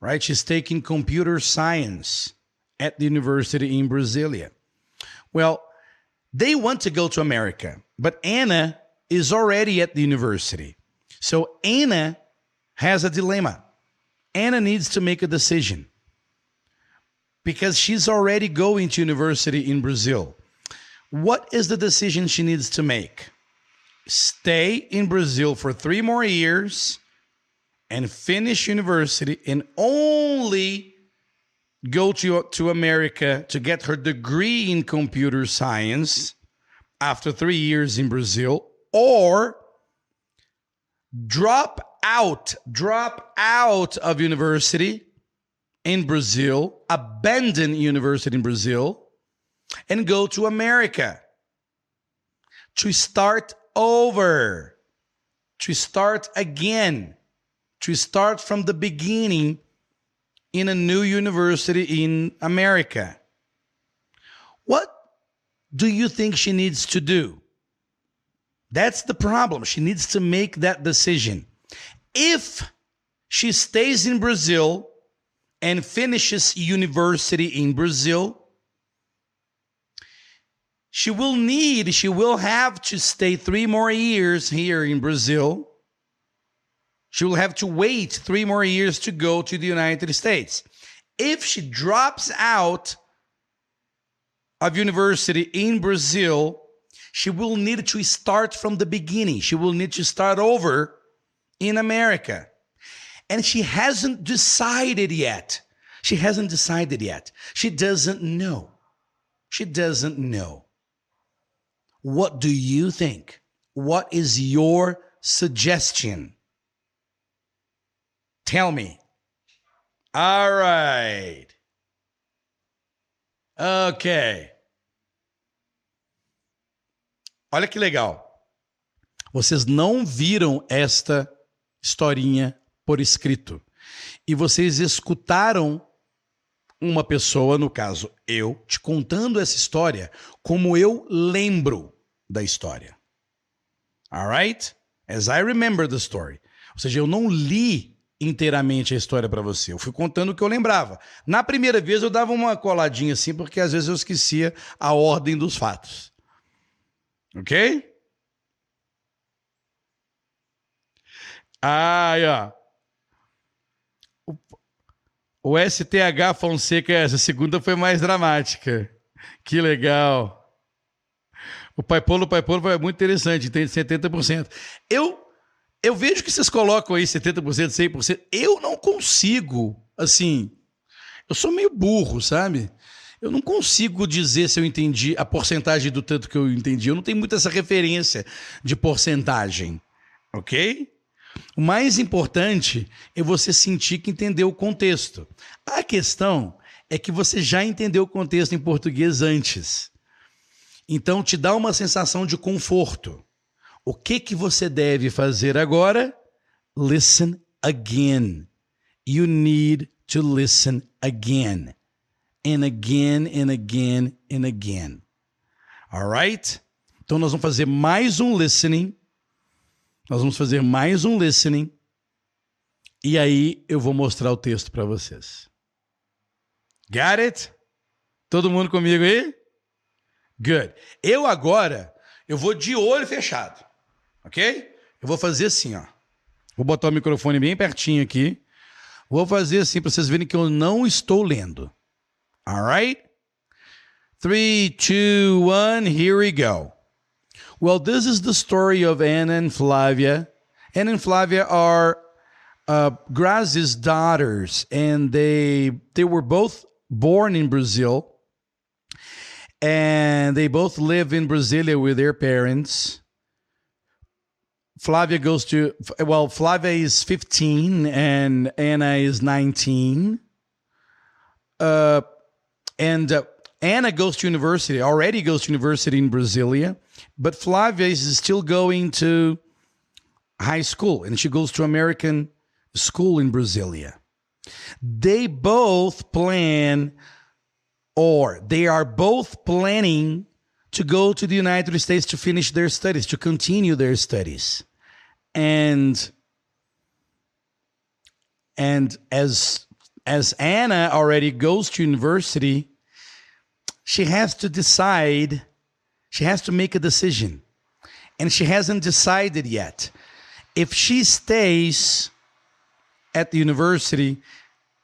Right? She's taking computer science at the university in Brasilia. Well, they want to go to America, but Anna is already at the university. So Anna has a dilemma. Anna needs to make a decision because she's already going to university in Brazil. What is the decision she needs to make? Stay in Brazil for three more years and finish university and only go to, to America to get her degree in computer science after three years in Brazil, or drop out, drop out of university in Brazil, abandon university in Brazil, and go to America to start over, to start again, to start from the beginning in a new university in America. What do you think she needs to do? That's the problem. She needs to make that decision. If she stays in Brazil and finishes university in Brazil, she will need, she will have to stay three more years here in Brazil. She will have to wait three more years to go to the United States. If she drops out of university in Brazil, she will need to start from the beginning. She will need to start over in America. And she hasn't decided yet. She hasn't decided yet. She doesn't know. She doesn't know. What do you think? What is your suggestion? Tell me. All right. Ok. Olha que legal. Vocês não viram esta historinha por escrito. E vocês escutaram uma pessoa, no caso eu, te contando essa história como eu lembro da história. Alright? As I remember the story. Ou seja, eu não li inteiramente a história para você. Eu fui contando o que eu lembrava. Na primeira vez eu dava uma coladinha assim, porque às vezes eu esquecia a ordem dos fatos. Ok? Ah, ó. O STH Fonseca, essa segunda foi mais dramática. Que legal. O Pai Polo, o Pai Polo foi muito interessante, tem 70%. Eu eu vejo que vocês colocam aí 70%, 100%. Eu não consigo, assim, eu sou meio burro, sabe? Eu não consigo dizer se eu entendi a porcentagem do tanto que eu entendi. Eu não tenho muito essa referência de porcentagem, ok? O mais importante é você sentir que entendeu o contexto. A questão é que você já entendeu o contexto em português antes. Então te dá uma sensação de conforto. O que que você deve fazer agora? Listen again. You need to listen again. And again and again and again. All right? Então nós vamos fazer mais um listening. Nós vamos fazer mais um listening. E aí eu vou mostrar o texto para vocês. Got it? Todo mundo comigo aí? Good. Eu agora eu vou de olho fechado. Ok? Eu vou fazer assim, ó. Vou botar o microfone bem pertinho aqui. Vou fazer assim para vocês verem que eu não estou lendo. Alright? Three, two, one, here we go. Well, this is the story of Anna and Flavia. Anna and Flavia are uh, Grazi's daughters, and they they were both born in Brazil, and they both live in Brasilia with their parents. Flavia goes to well, Flavia is 15 and Anna is 19. Uh, and uh, Anna goes to university, already goes to university in Brasilia, but Flavia is still going to high school and she goes to American school in Brasilia. They both plan or they are both planning to go to the United States to finish their studies, to continue their studies. And and as as Anna already goes to university, she has to decide, she has to make a decision. And she hasn't decided yet. If she stays at the university,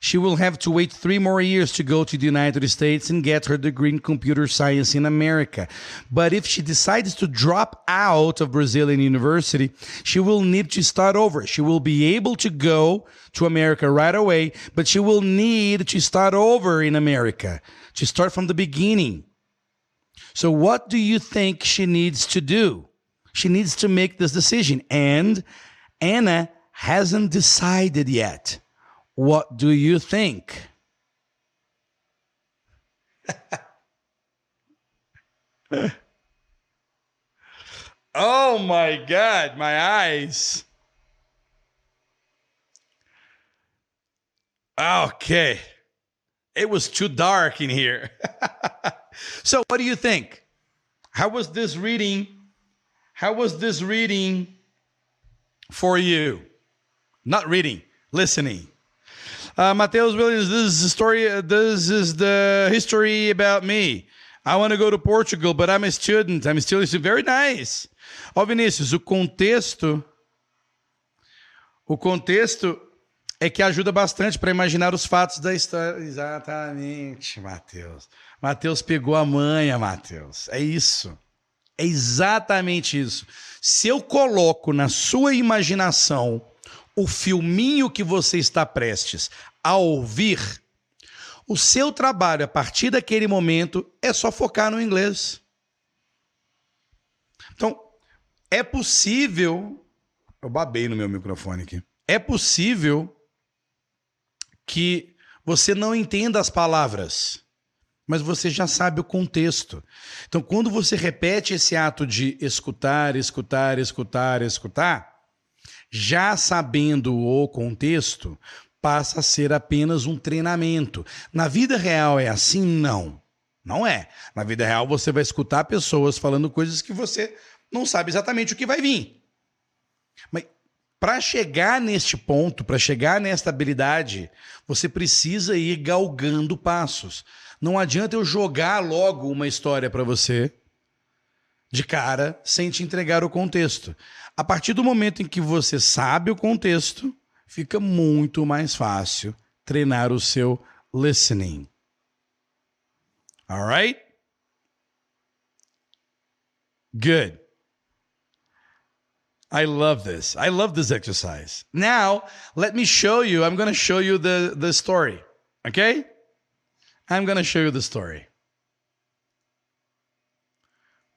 she will have to wait three more years to go to the United States and get her degree in computer science in America. But if she decides to drop out of Brazilian university, she will need to start over. She will be able to go to America right away, but she will need to start over in America, to start from the beginning. So, what do you think she needs to do? She needs to make this decision. And Anna hasn't decided yet. What do you think? oh my God, my eyes. Okay. It was too dark in here. so, what do you think? How was this reading? How was this reading for you? Not reading, listening. Uh, Mateus Williams, this is the story. This is the history about me. I want to go to Portugal, but I'm a student. I'm still a student. Very nice. Ó, Vinícius, o contexto. O contexto é que ajuda bastante para imaginar os fatos da história. Exatamente, Mateus. Mateus pegou a manha, Mateus. É isso. É exatamente isso. Se eu coloco na sua imaginação o filminho que você está prestes a ouvir, o seu trabalho a partir daquele momento é só focar no inglês. Então, é possível. Eu babei no meu microfone aqui. É possível que você não entenda as palavras, mas você já sabe o contexto. Então, quando você repete esse ato de escutar, escutar, escutar, escutar, já sabendo o contexto, passa a ser apenas um treinamento. Na vida real é assim? Não. Não é. Na vida real você vai escutar pessoas falando coisas que você não sabe exatamente o que vai vir. Mas para chegar neste ponto, para chegar nesta habilidade, você precisa ir galgando passos. Não adianta eu jogar logo uma história para você de cara sem te entregar o contexto. A partir do momento em que você sabe o contexto, fica muito mais fácil treinar o seu listening. All right? Good. I love this. I love this exercise. Now, let me show you. I'm going to show you the, the story. Okay? I'm going to show you the story.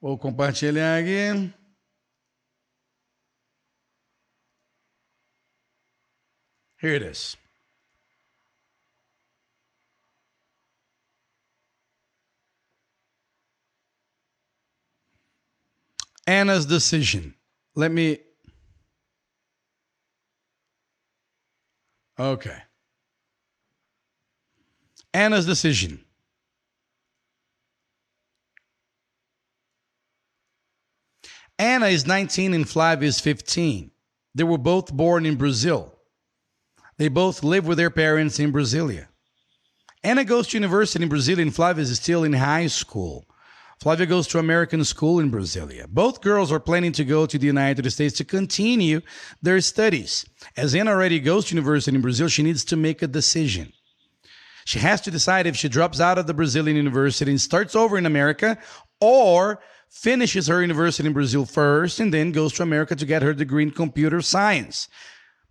Vou compartilhar aqui. Here it is. Anna's decision. Let me. Okay. Anna's decision. Anna is 19 and Flavia is 15. They were both born in Brazil. They both live with their parents in Brasilia. Anna goes to university in Brazil and Flavia is still in high school. Flavia goes to American school in Brasilia. Both girls are planning to go to the United States to continue their studies. As Anna already goes to university in Brazil, she needs to make a decision. She has to decide if she drops out of the Brazilian university and starts over in America or finishes her university in Brazil first and then goes to America to get her degree in computer science.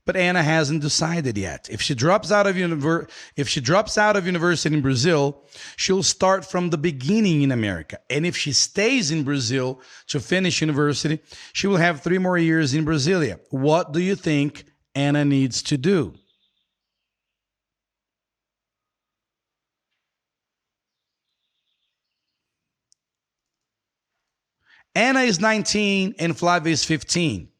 But Anna hasn't decided yet. If she drops out of univer- if she drops out of university in Brazil, she'll start from the beginning in America. And if she stays in Brazil to finish university, she will have 3 more years in Brasilia. What do you think Anna needs to do? Anna is 19 and Flavia is 15.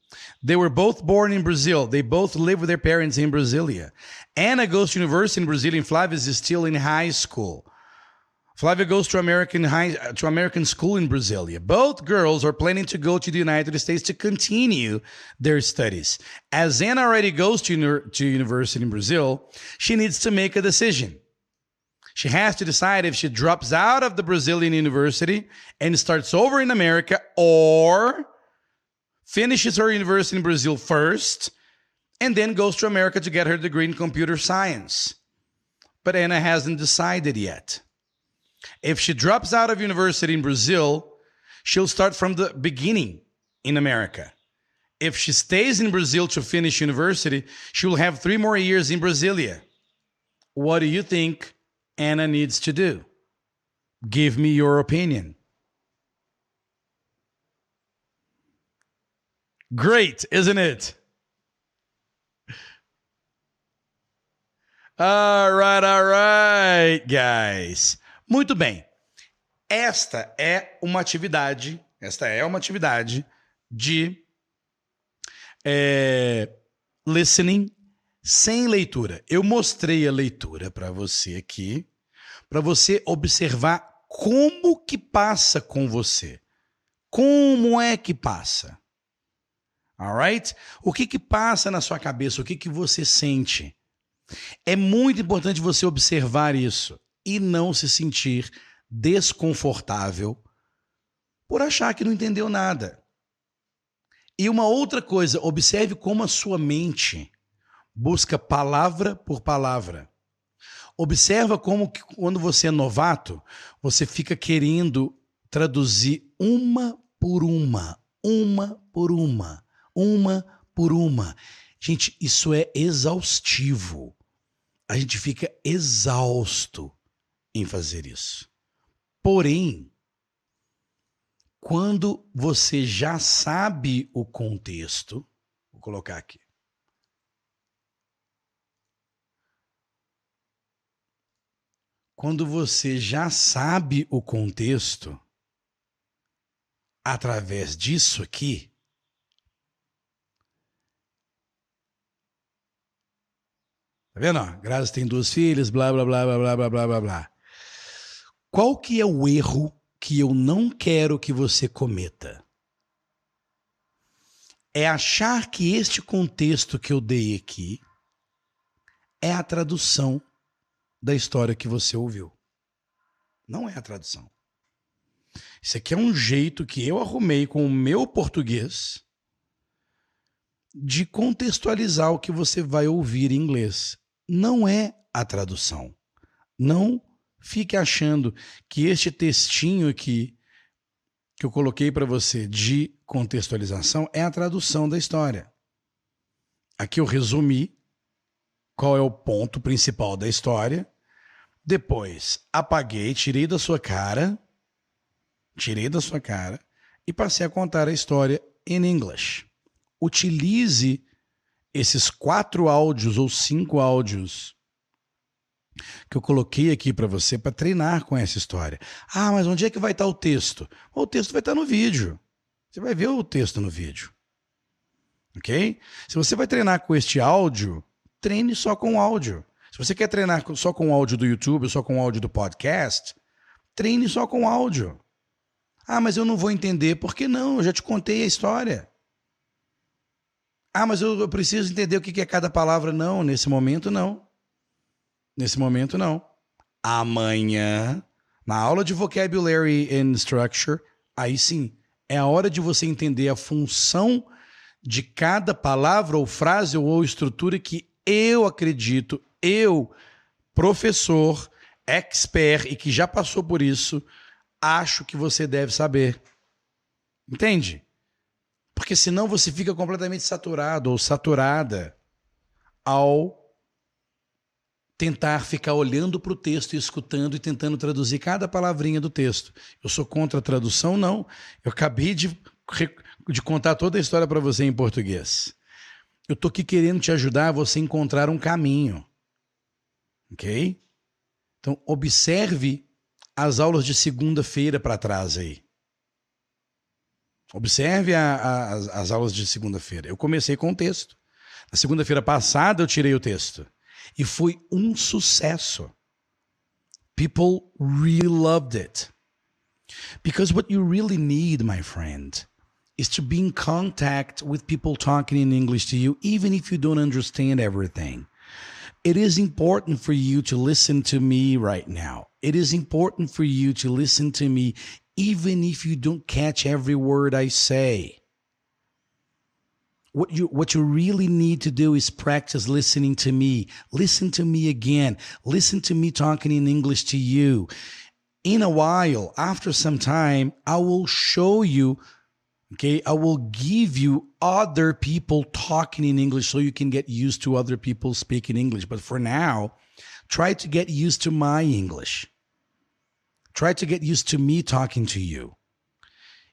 They were both born in Brazil. They both live with their parents in Brasilia. Anna goes to university in Brazil and Flavia is still in high school. Flavia goes to American high to American school in Brasilia. Both girls are planning to go to the United States to continue their studies. As Anna already goes to, to university in Brazil, she needs to make a decision. She has to decide if she drops out of the Brazilian university and starts over in America or finishes her university in Brazil first and then goes to America to get her degree in computer science. But Anna hasn't decided yet. If she drops out of university in Brazil, she'll start from the beginning in America. If she stays in Brazil to finish university, she will have three more years in Brasilia. What do you think Anna needs to do? Give me your opinion. Great, isn't it? All right, all right, guys. Muito bem. Esta é uma atividade, esta é uma atividade de é, listening sem leitura. Eu mostrei a leitura para você aqui, para você observar como que passa com você. Como é que passa? Alright? O que que passa na sua cabeça? O que que você sente? É muito importante você observar isso e não se sentir desconfortável por achar que não entendeu nada. E uma outra coisa, observe como a sua mente busca palavra por palavra. Observa como que, quando você é novato, você fica querendo traduzir uma por uma, uma por uma, uma por uma. Gente, isso é exaustivo. A gente fica exausto em fazer isso. Porém, quando você já sabe o contexto, vou colocar aqui. Quando você já sabe o contexto, através disso aqui, Tá vendo? Graças tem duas filhas, blá, blá, blá, blá, blá, blá, blá, blá. Qual que é o erro que eu não quero que você cometa? É achar que este contexto que eu dei aqui é a tradução da história que você ouviu. Não é a tradução. Isso aqui é um jeito que eu arrumei com o meu português de contextualizar o que você vai ouvir em inglês. Não é a tradução. Não fique achando que este textinho aqui que eu coloquei para você de contextualização é a tradução da história. Aqui eu resumi qual é o ponto principal da história. Depois apaguei, tirei da sua cara, tirei da sua cara e passei a contar a história em inglês. Utilize esses quatro áudios ou cinco áudios que eu coloquei aqui para você para treinar com essa história. Ah, mas onde é que vai estar tá o texto? O texto vai estar tá no vídeo. Você vai ver o texto no vídeo. Ok? Se você vai treinar com este áudio, treine só com áudio. Se você quer treinar só com o áudio do YouTube, só com o áudio do podcast, treine só com áudio. Ah, mas eu não vou entender. Por que não? Eu já te contei a história. Ah, mas eu, preciso entender o que é cada palavra. Não, nesse momento não. Nesse momento não. Amanhã, na aula de Vocabulary and Structure, aí sim, é a hora de você entender a função de cada palavra ou frase ou estrutura que eu acredito, eu, professor, expert e que já passou por isso, acho que você deve saber. Entende? Porque senão você fica completamente saturado ou saturada ao tentar ficar olhando para o texto e escutando e tentando traduzir cada palavrinha do texto. Eu sou contra a tradução? Não. Eu acabei de, de contar toda a história para você em português. Eu estou aqui querendo te ajudar a você encontrar um caminho. Ok? Então, observe as aulas de segunda-feira para trás aí. Observe a, a, as, as aulas de segunda-feira. Eu comecei com o texto. Na segunda-feira passada eu tirei o texto. E foi um sucesso. People really loved it. Because what you really need, my friend, is to be in contact with people talking in English to you, even if you don't understand everything. It is important for you to listen to me right now. It is important for you to listen to me even if you don't catch every word I say. What you what you really need to do is practice listening to me. Listen to me again. Listen to me talking in English to you. In a while, after some time, I will show you okay, I will give you other people talking in English so you can get used to other people speaking English. But for now, try to get used to my English. Try to get used to me talking to you.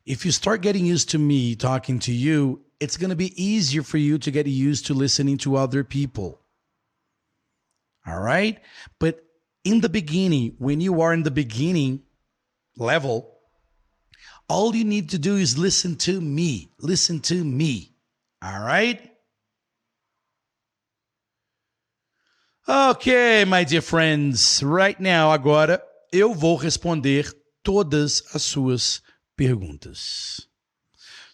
If you start getting used to me talking to you, it's going to be easier for you to get used to listening to other people. All right? But in the beginning, when you are in the beginning level, all you need to do is listen to me. Listen to me. All right? Ok, my dear friends, right now, agora eu vou responder todas as suas perguntas.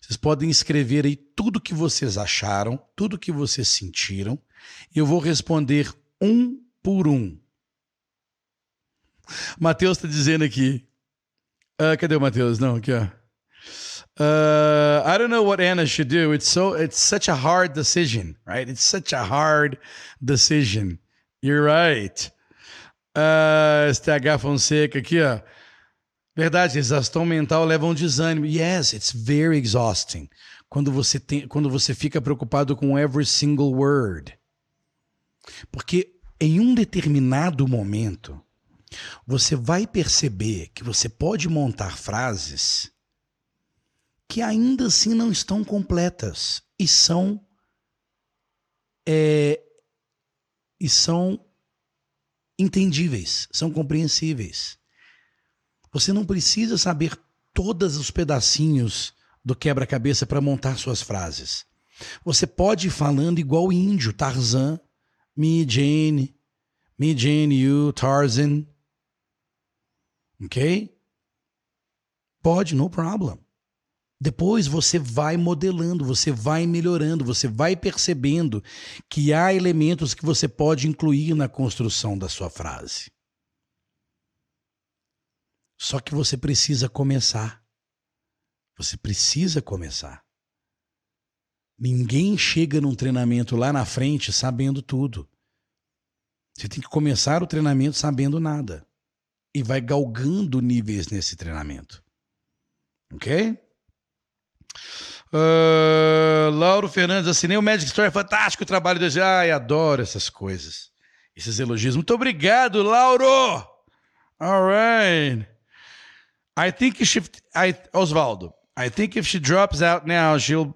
Vocês podem escrever aí tudo que vocês acharam, tudo que vocês sentiram, eu vou responder um por um. Matheus está dizendo aqui. Uh, cadê o Matheus? Não, aqui, ó. Uh, I don't know what Anna should do. It's so it's such a hard decision, right? It's such a hard decision. You're right. Uh, STH Fonseca aqui, ó. Verdade, exaustão mental leva a um desânimo. Yes, it's very exhausting. Quando você, tem, quando você fica preocupado com every single word. Porque em um determinado momento, você vai perceber que você pode montar frases que ainda assim não estão completas e são é, e são entendíveis, são compreensíveis. Você não precisa saber todos os pedacinhos do quebra-cabeça para montar suas frases. Você pode ir falando igual índio, Tarzan, me, Jane, me, Jane, you, Tarzan. Ok? Pode, no problem. Depois você vai modelando, você vai melhorando, você vai percebendo que há elementos que você pode incluir na construção da sua frase. Só que você precisa começar. Você precisa começar. Ninguém chega num treinamento lá na frente sabendo tudo. Você tem que começar o treinamento sabendo nada. E vai galgando níveis nesse treinamento. Ok? Uh, Lauro Fernandes, assinei o Magic Story, fantástico o trabalho de Ai, adoro essas coisas. Esses elogios. Muito obrigado, Lauro! All right. I think she, I, Osvaldo, I think if she drops out now, she'll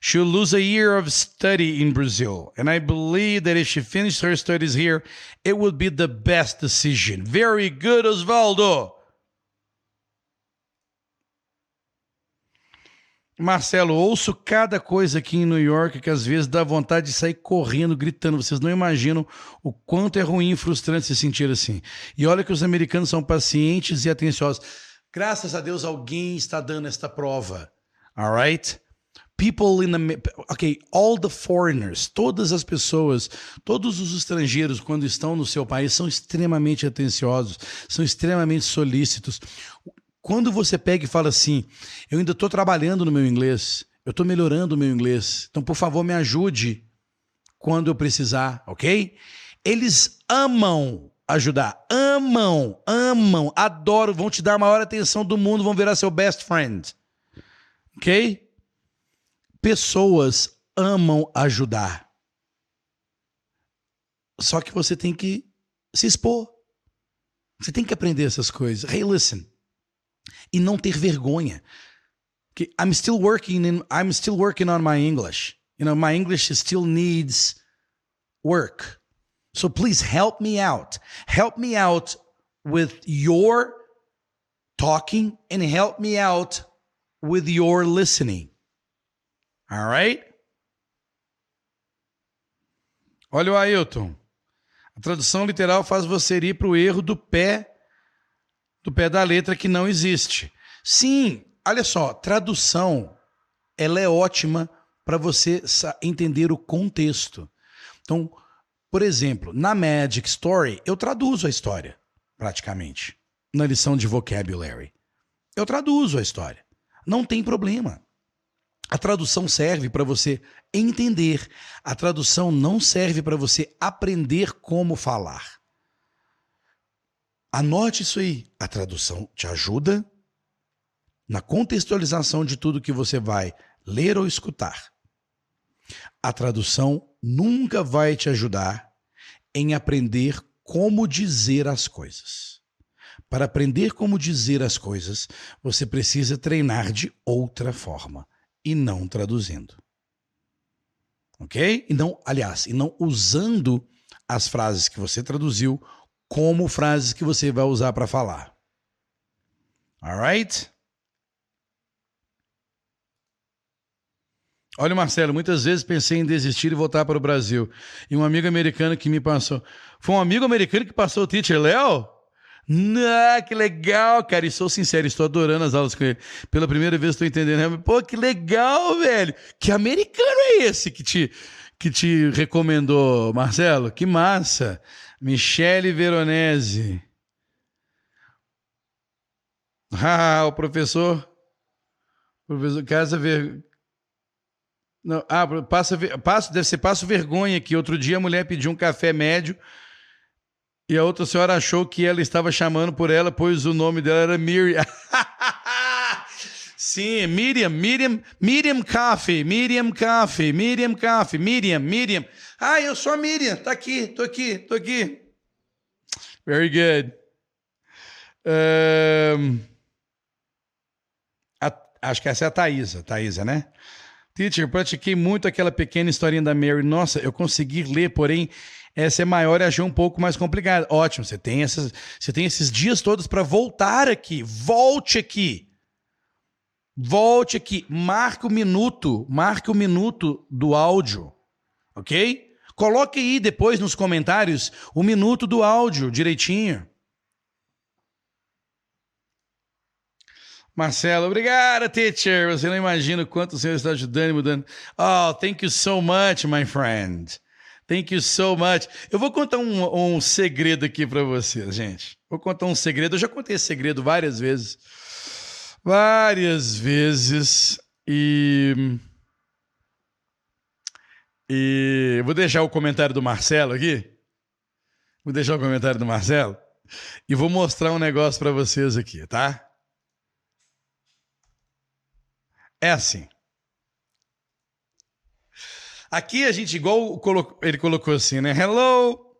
she'll lose a year of study in Brazil. And I believe that if she finished her studies here, it would be the best decision. Very good, Osvaldo. Marcelo, ouço cada coisa aqui em New York que às vezes dá vontade de sair correndo, gritando. Vocês não imaginam o quanto é ruim e frustrante se sentir assim. E olha que os americanos são pacientes e atenciosos. Graças a Deus alguém está dando esta prova. All right? People in the okay, all the foreigners, todas as pessoas, todos os estrangeiros quando estão no seu país são extremamente atenciosos, são extremamente solícitos. Quando você pega e fala assim, eu ainda estou trabalhando no meu inglês, eu estou melhorando o meu inglês, então por favor me ajude quando eu precisar, ok? Eles amam ajudar. Amam, amam, adoram, vão te dar a maior atenção do mundo, vão virar seu best friend. Ok? Pessoas amam ajudar. Só que você tem que se expor. Você tem que aprender essas coisas. Hey, listen. E não ter vergonha. I'm still working in, I'm still working on my English. You know, my English still needs work. So please help me out. Help me out with your talking and help me out with your listening. All right? Olha o Ailton. A tradução literal faz você ir para o erro do pé do pé da letra que não existe. Sim, olha só, tradução ela é ótima para você entender o contexto. Então, por exemplo, na Magic Story, eu traduzo a história, praticamente, na lição de vocabulary. Eu traduzo a história. Não tem problema. A tradução serve para você entender. A tradução não serve para você aprender como falar. Anote isso aí. A tradução te ajuda na contextualização de tudo que você vai ler ou escutar. A tradução nunca vai te ajudar em aprender como dizer as coisas. Para aprender como dizer as coisas, você precisa treinar de outra forma e não traduzindo. Ok? E não, aliás, e não usando as frases que você traduziu como frases que você vai usar para falar. Alright? Olha, Marcelo, muitas vezes pensei em desistir e voltar para o Brasil. E um amigo americano que me passou. Foi um amigo americano que passou o teacher Léo? Não, que legal, cara. E sou sincero, estou adorando as aulas com ele. Pela primeira vez estou entendendo. Pô, que legal, velho. Que americano é esse que te, que te recomendou, Marcelo? Que massa. Michele Veronese. Ah, o professor. Professor Casa Ver. Não, ah, passa, passa, deve ser passo vergonha que outro dia a mulher pediu um café médio e a outra senhora achou que ela estava chamando por ela, pois o nome dela era Miriam. Sim, Miriam, Miriam, Miriam Coffee, Miriam Coffee, Miriam Coffee, Miriam, Miriam. Ah, eu sou a Miriam, tá aqui, tô aqui, tô aqui. Very good. Um, a, acho que essa é a Thaisa, Thaisa, né? Teacher, pratiquei muito aquela pequena historinha da Mary. Nossa, eu consegui ler, porém, essa é maior e achei um pouco mais complicada. Ótimo, você tem, essas, você tem esses dias todos para voltar aqui. Volte aqui. Volte aqui. Marque o minuto. Marque o minuto do áudio. Ok? Coloque aí depois nos comentários o minuto do áudio direitinho. Marcelo, obrigado, teacher. Você não imagina o quanto o senhor está ajudando e mudando. Oh, thank you so much, my friend. Thank you so much. Eu vou contar um, um segredo aqui para vocês, gente. Vou contar um segredo. Eu já contei esse segredo várias vezes. Várias vezes. E. E vou deixar o comentário do Marcelo aqui. Vou deixar o comentário do Marcelo. E vou mostrar um negócio para vocês aqui, tá? É assim. Aqui a gente, igual ele colocou assim, né? Hello,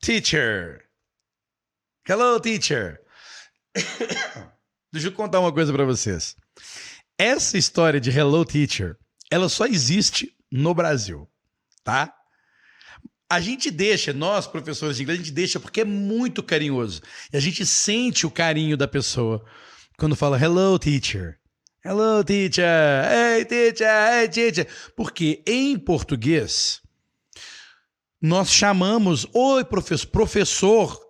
teacher. Hello, teacher. Deixa eu contar uma coisa para vocês. Essa história de Hello, teacher, ela só existe no Brasil, tá? A gente deixa, nós professores de inglês, a gente deixa porque é muito carinhoso. E a gente sente o carinho da pessoa quando fala hello, teacher. Hello, teacher. Hey, teacher. Hey, teacher. Porque em português, nós chamamos, oi, professor, professor,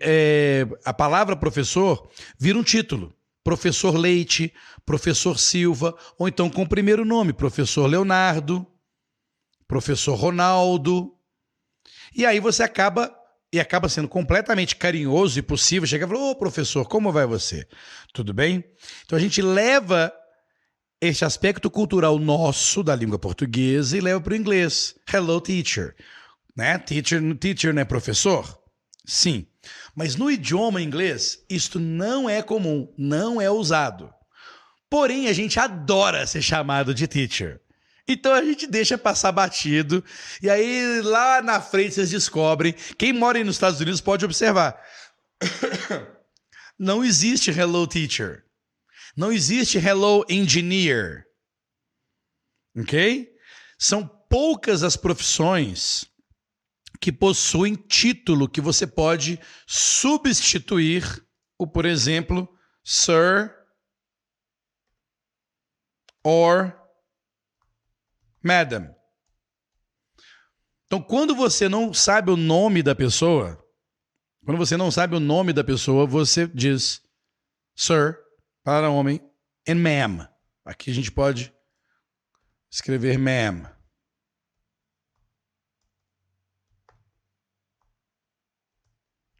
é, a palavra professor vira um título. Professor Leite, professor Silva, ou então com o primeiro nome, professor Leonardo, professor Ronaldo. E aí você acaba e acaba sendo completamente carinhoso e possível chegar e falar: Ô professor, como vai você? Tudo bem? Então a gente leva este aspecto cultural nosso da língua portuguesa e leva para o inglês. Hello, teacher. Né? Teacher, teacher não é professor? Sim. Mas no idioma inglês, isto não é comum, não é usado. Porém, a gente adora ser chamado de teacher. Então a gente deixa passar batido. E aí lá na frente vocês descobrem. Quem mora nos Estados Unidos pode observar. Não existe hello teacher. Não existe hello engineer. Ok? São poucas as profissões que possuem título que você pode substituir o, por exemplo, sir or madam. Então, quando você não sabe o nome da pessoa, quando você não sabe o nome da pessoa, você diz sir para homem and ma'am. Aqui a gente pode escrever ma'am.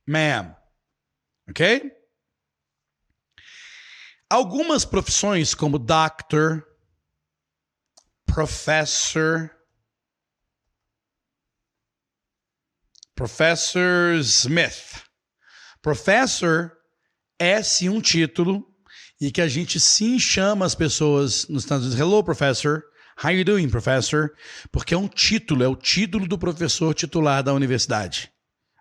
Ma'am. Ok? Algumas profissões, como doctor, professor, Professor Smith. Professor é sim um título e que a gente sim chama as pessoas nos Estados Unidos, hello professor, how you doing professor, porque é um título, é o título do professor titular da universidade.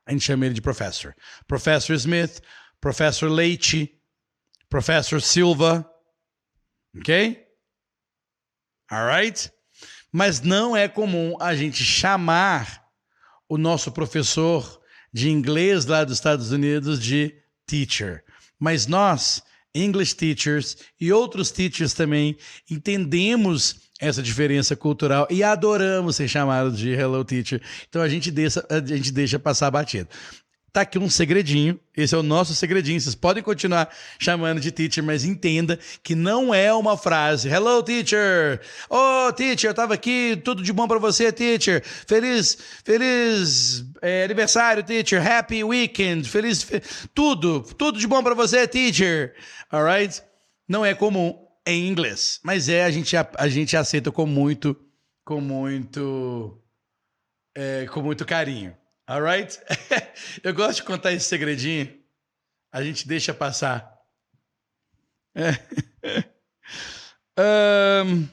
A gente chama ele de professor. Professor Smith, Professor Leite, Professor Silva, ok? Alright? Mas não é comum a gente chamar o nosso professor de inglês lá dos Estados Unidos de teacher. Mas nós English teachers e outros teachers também entendemos essa diferença cultural e adoramos ser chamados de Hello Teacher. Então a gente deixa, a gente deixa passar batido. Tá aqui um segredinho. Esse é o nosso segredinho. Vocês podem continuar chamando de teacher, mas entenda que não é uma frase. Hello, teacher. Oh, teacher, eu tava aqui. Tudo de bom para você, teacher. Feliz, feliz é, aniversário, teacher. Happy weekend. Feliz, fe... tudo, tudo de bom para você, teacher. Alright? Não é comum em inglês, mas é a gente a, a gente aceita com muito, com muito, é, com muito carinho. Alright? Eu gosto de contar esse segredinho. A gente deixa passar. É. um...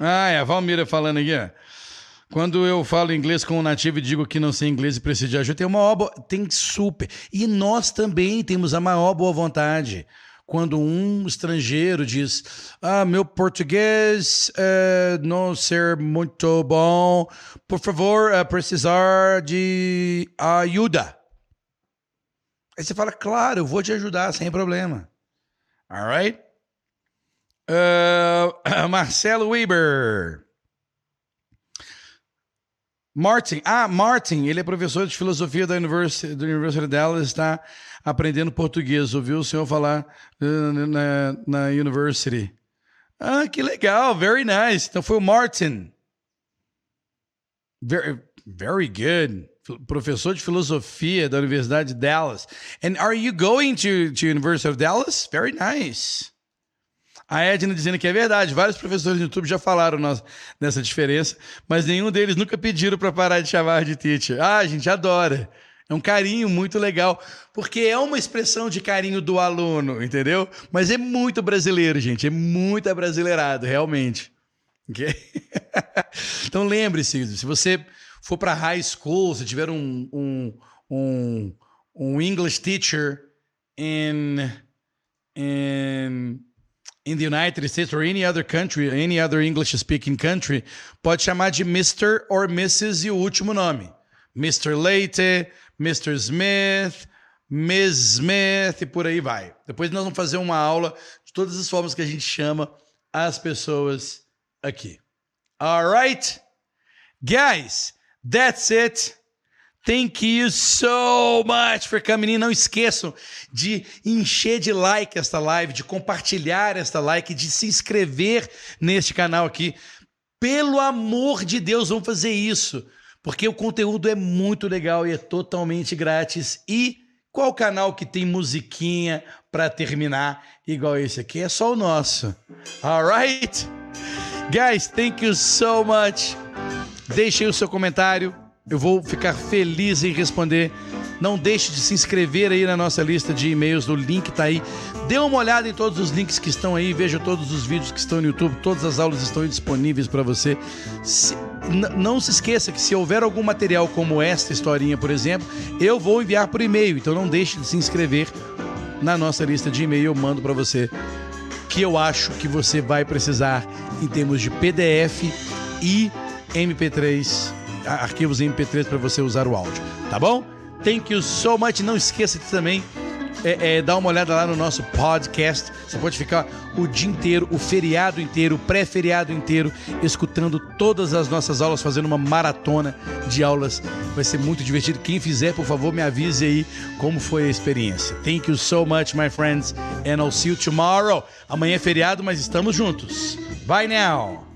Ah, é a Valmira falando aqui, ó. Quando eu falo inglês com um nativo e digo que não sei inglês e preciso de ajuda, tem uma boa... tem super. E nós também temos a maior boa vontade quando um estrangeiro diz: Ah, meu português uh, não ser muito bom, por favor, uh, precisar de ajuda. Aí você fala: Claro, eu vou te ajudar sem problema. Alright? Uh, Marcelo Weber. Martin, ah, Martin, ele é professor de filosofia da da University of Dallas, está aprendendo português. Ouviu o senhor falar uh, na, na University. Ah, que legal, very nice. Então foi o Martin. Very, very good. Professor de filosofia da Universidade de Dallas. And are you going to, to University of Dallas? Very nice. A Edna dizendo que é verdade. Vários professores do YouTube já falaram nessa diferença, mas nenhum deles nunca pediram para parar de chamar de teacher. Ah, a gente adora. É um carinho muito legal, porque é uma expressão de carinho do aluno, entendeu? Mas é muito brasileiro, gente. É muito abrasileirado, realmente. Okay? então lembre-se, se você for para high school, se tiver um, um, um, um English teacher in, in in the United States or any other country, any other English speaking country, pode chamar de Mr. or Mrs. e o último nome. Mr. Leite, Mr. Smith, Ms. Smith e por aí vai. Depois nós vamos fazer uma aula de todas as formas que a gente chama as pessoas aqui. Alright? Guys, that's it. Thank you so much for coming in. Não esqueçam de encher de like esta live, de compartilhar esta like, de se inscrever neste canal aqui. Pelo amor de Deus, vamos fazer isso, porque o conteúdo é muito legal e é totalmente grátis. E qual canal que tem musiquinha para terminar igual esse aqui? É só o nosso. Alright? Guys, thank you so much. Deixe aí o seu comentário eu vou ficar feliz em responder. Não deixe de se inscrever aí na nossa lista de e-mails, o link está aí. Dê uma olhada em todos os links que estão aí, veja todos os vídeos que estão no YouTube, todas as aulas estão disponíveis para você. Se, não se esqueça que se houver algum material como esta historinha, por exemplo, eu vou enviar por e-mail, então não deixe de se inscrever na nossa lista de e-mail, eu mando para você que eu acho que você vai precisar em termos de PDF e MP3 arquivos em MP3 para você usar o áudio, tá bom? Thank you so much. Não esqueça também é, é, dar uma olhada lá no nosso podcast. Você pode ficar o dia inteiro, o feriado inteiro, o pré-feriado inteiro, escutando todas as nossas aulas, fazendo uma maratona de aulas. Vai ser muito divertido. Quem fizer, por favor, me avise aí como foi a experiência. Thank you so much, my friends, and I'll see you tomorrow. Amanhã é feriado, mas estamos juntos. Bye now.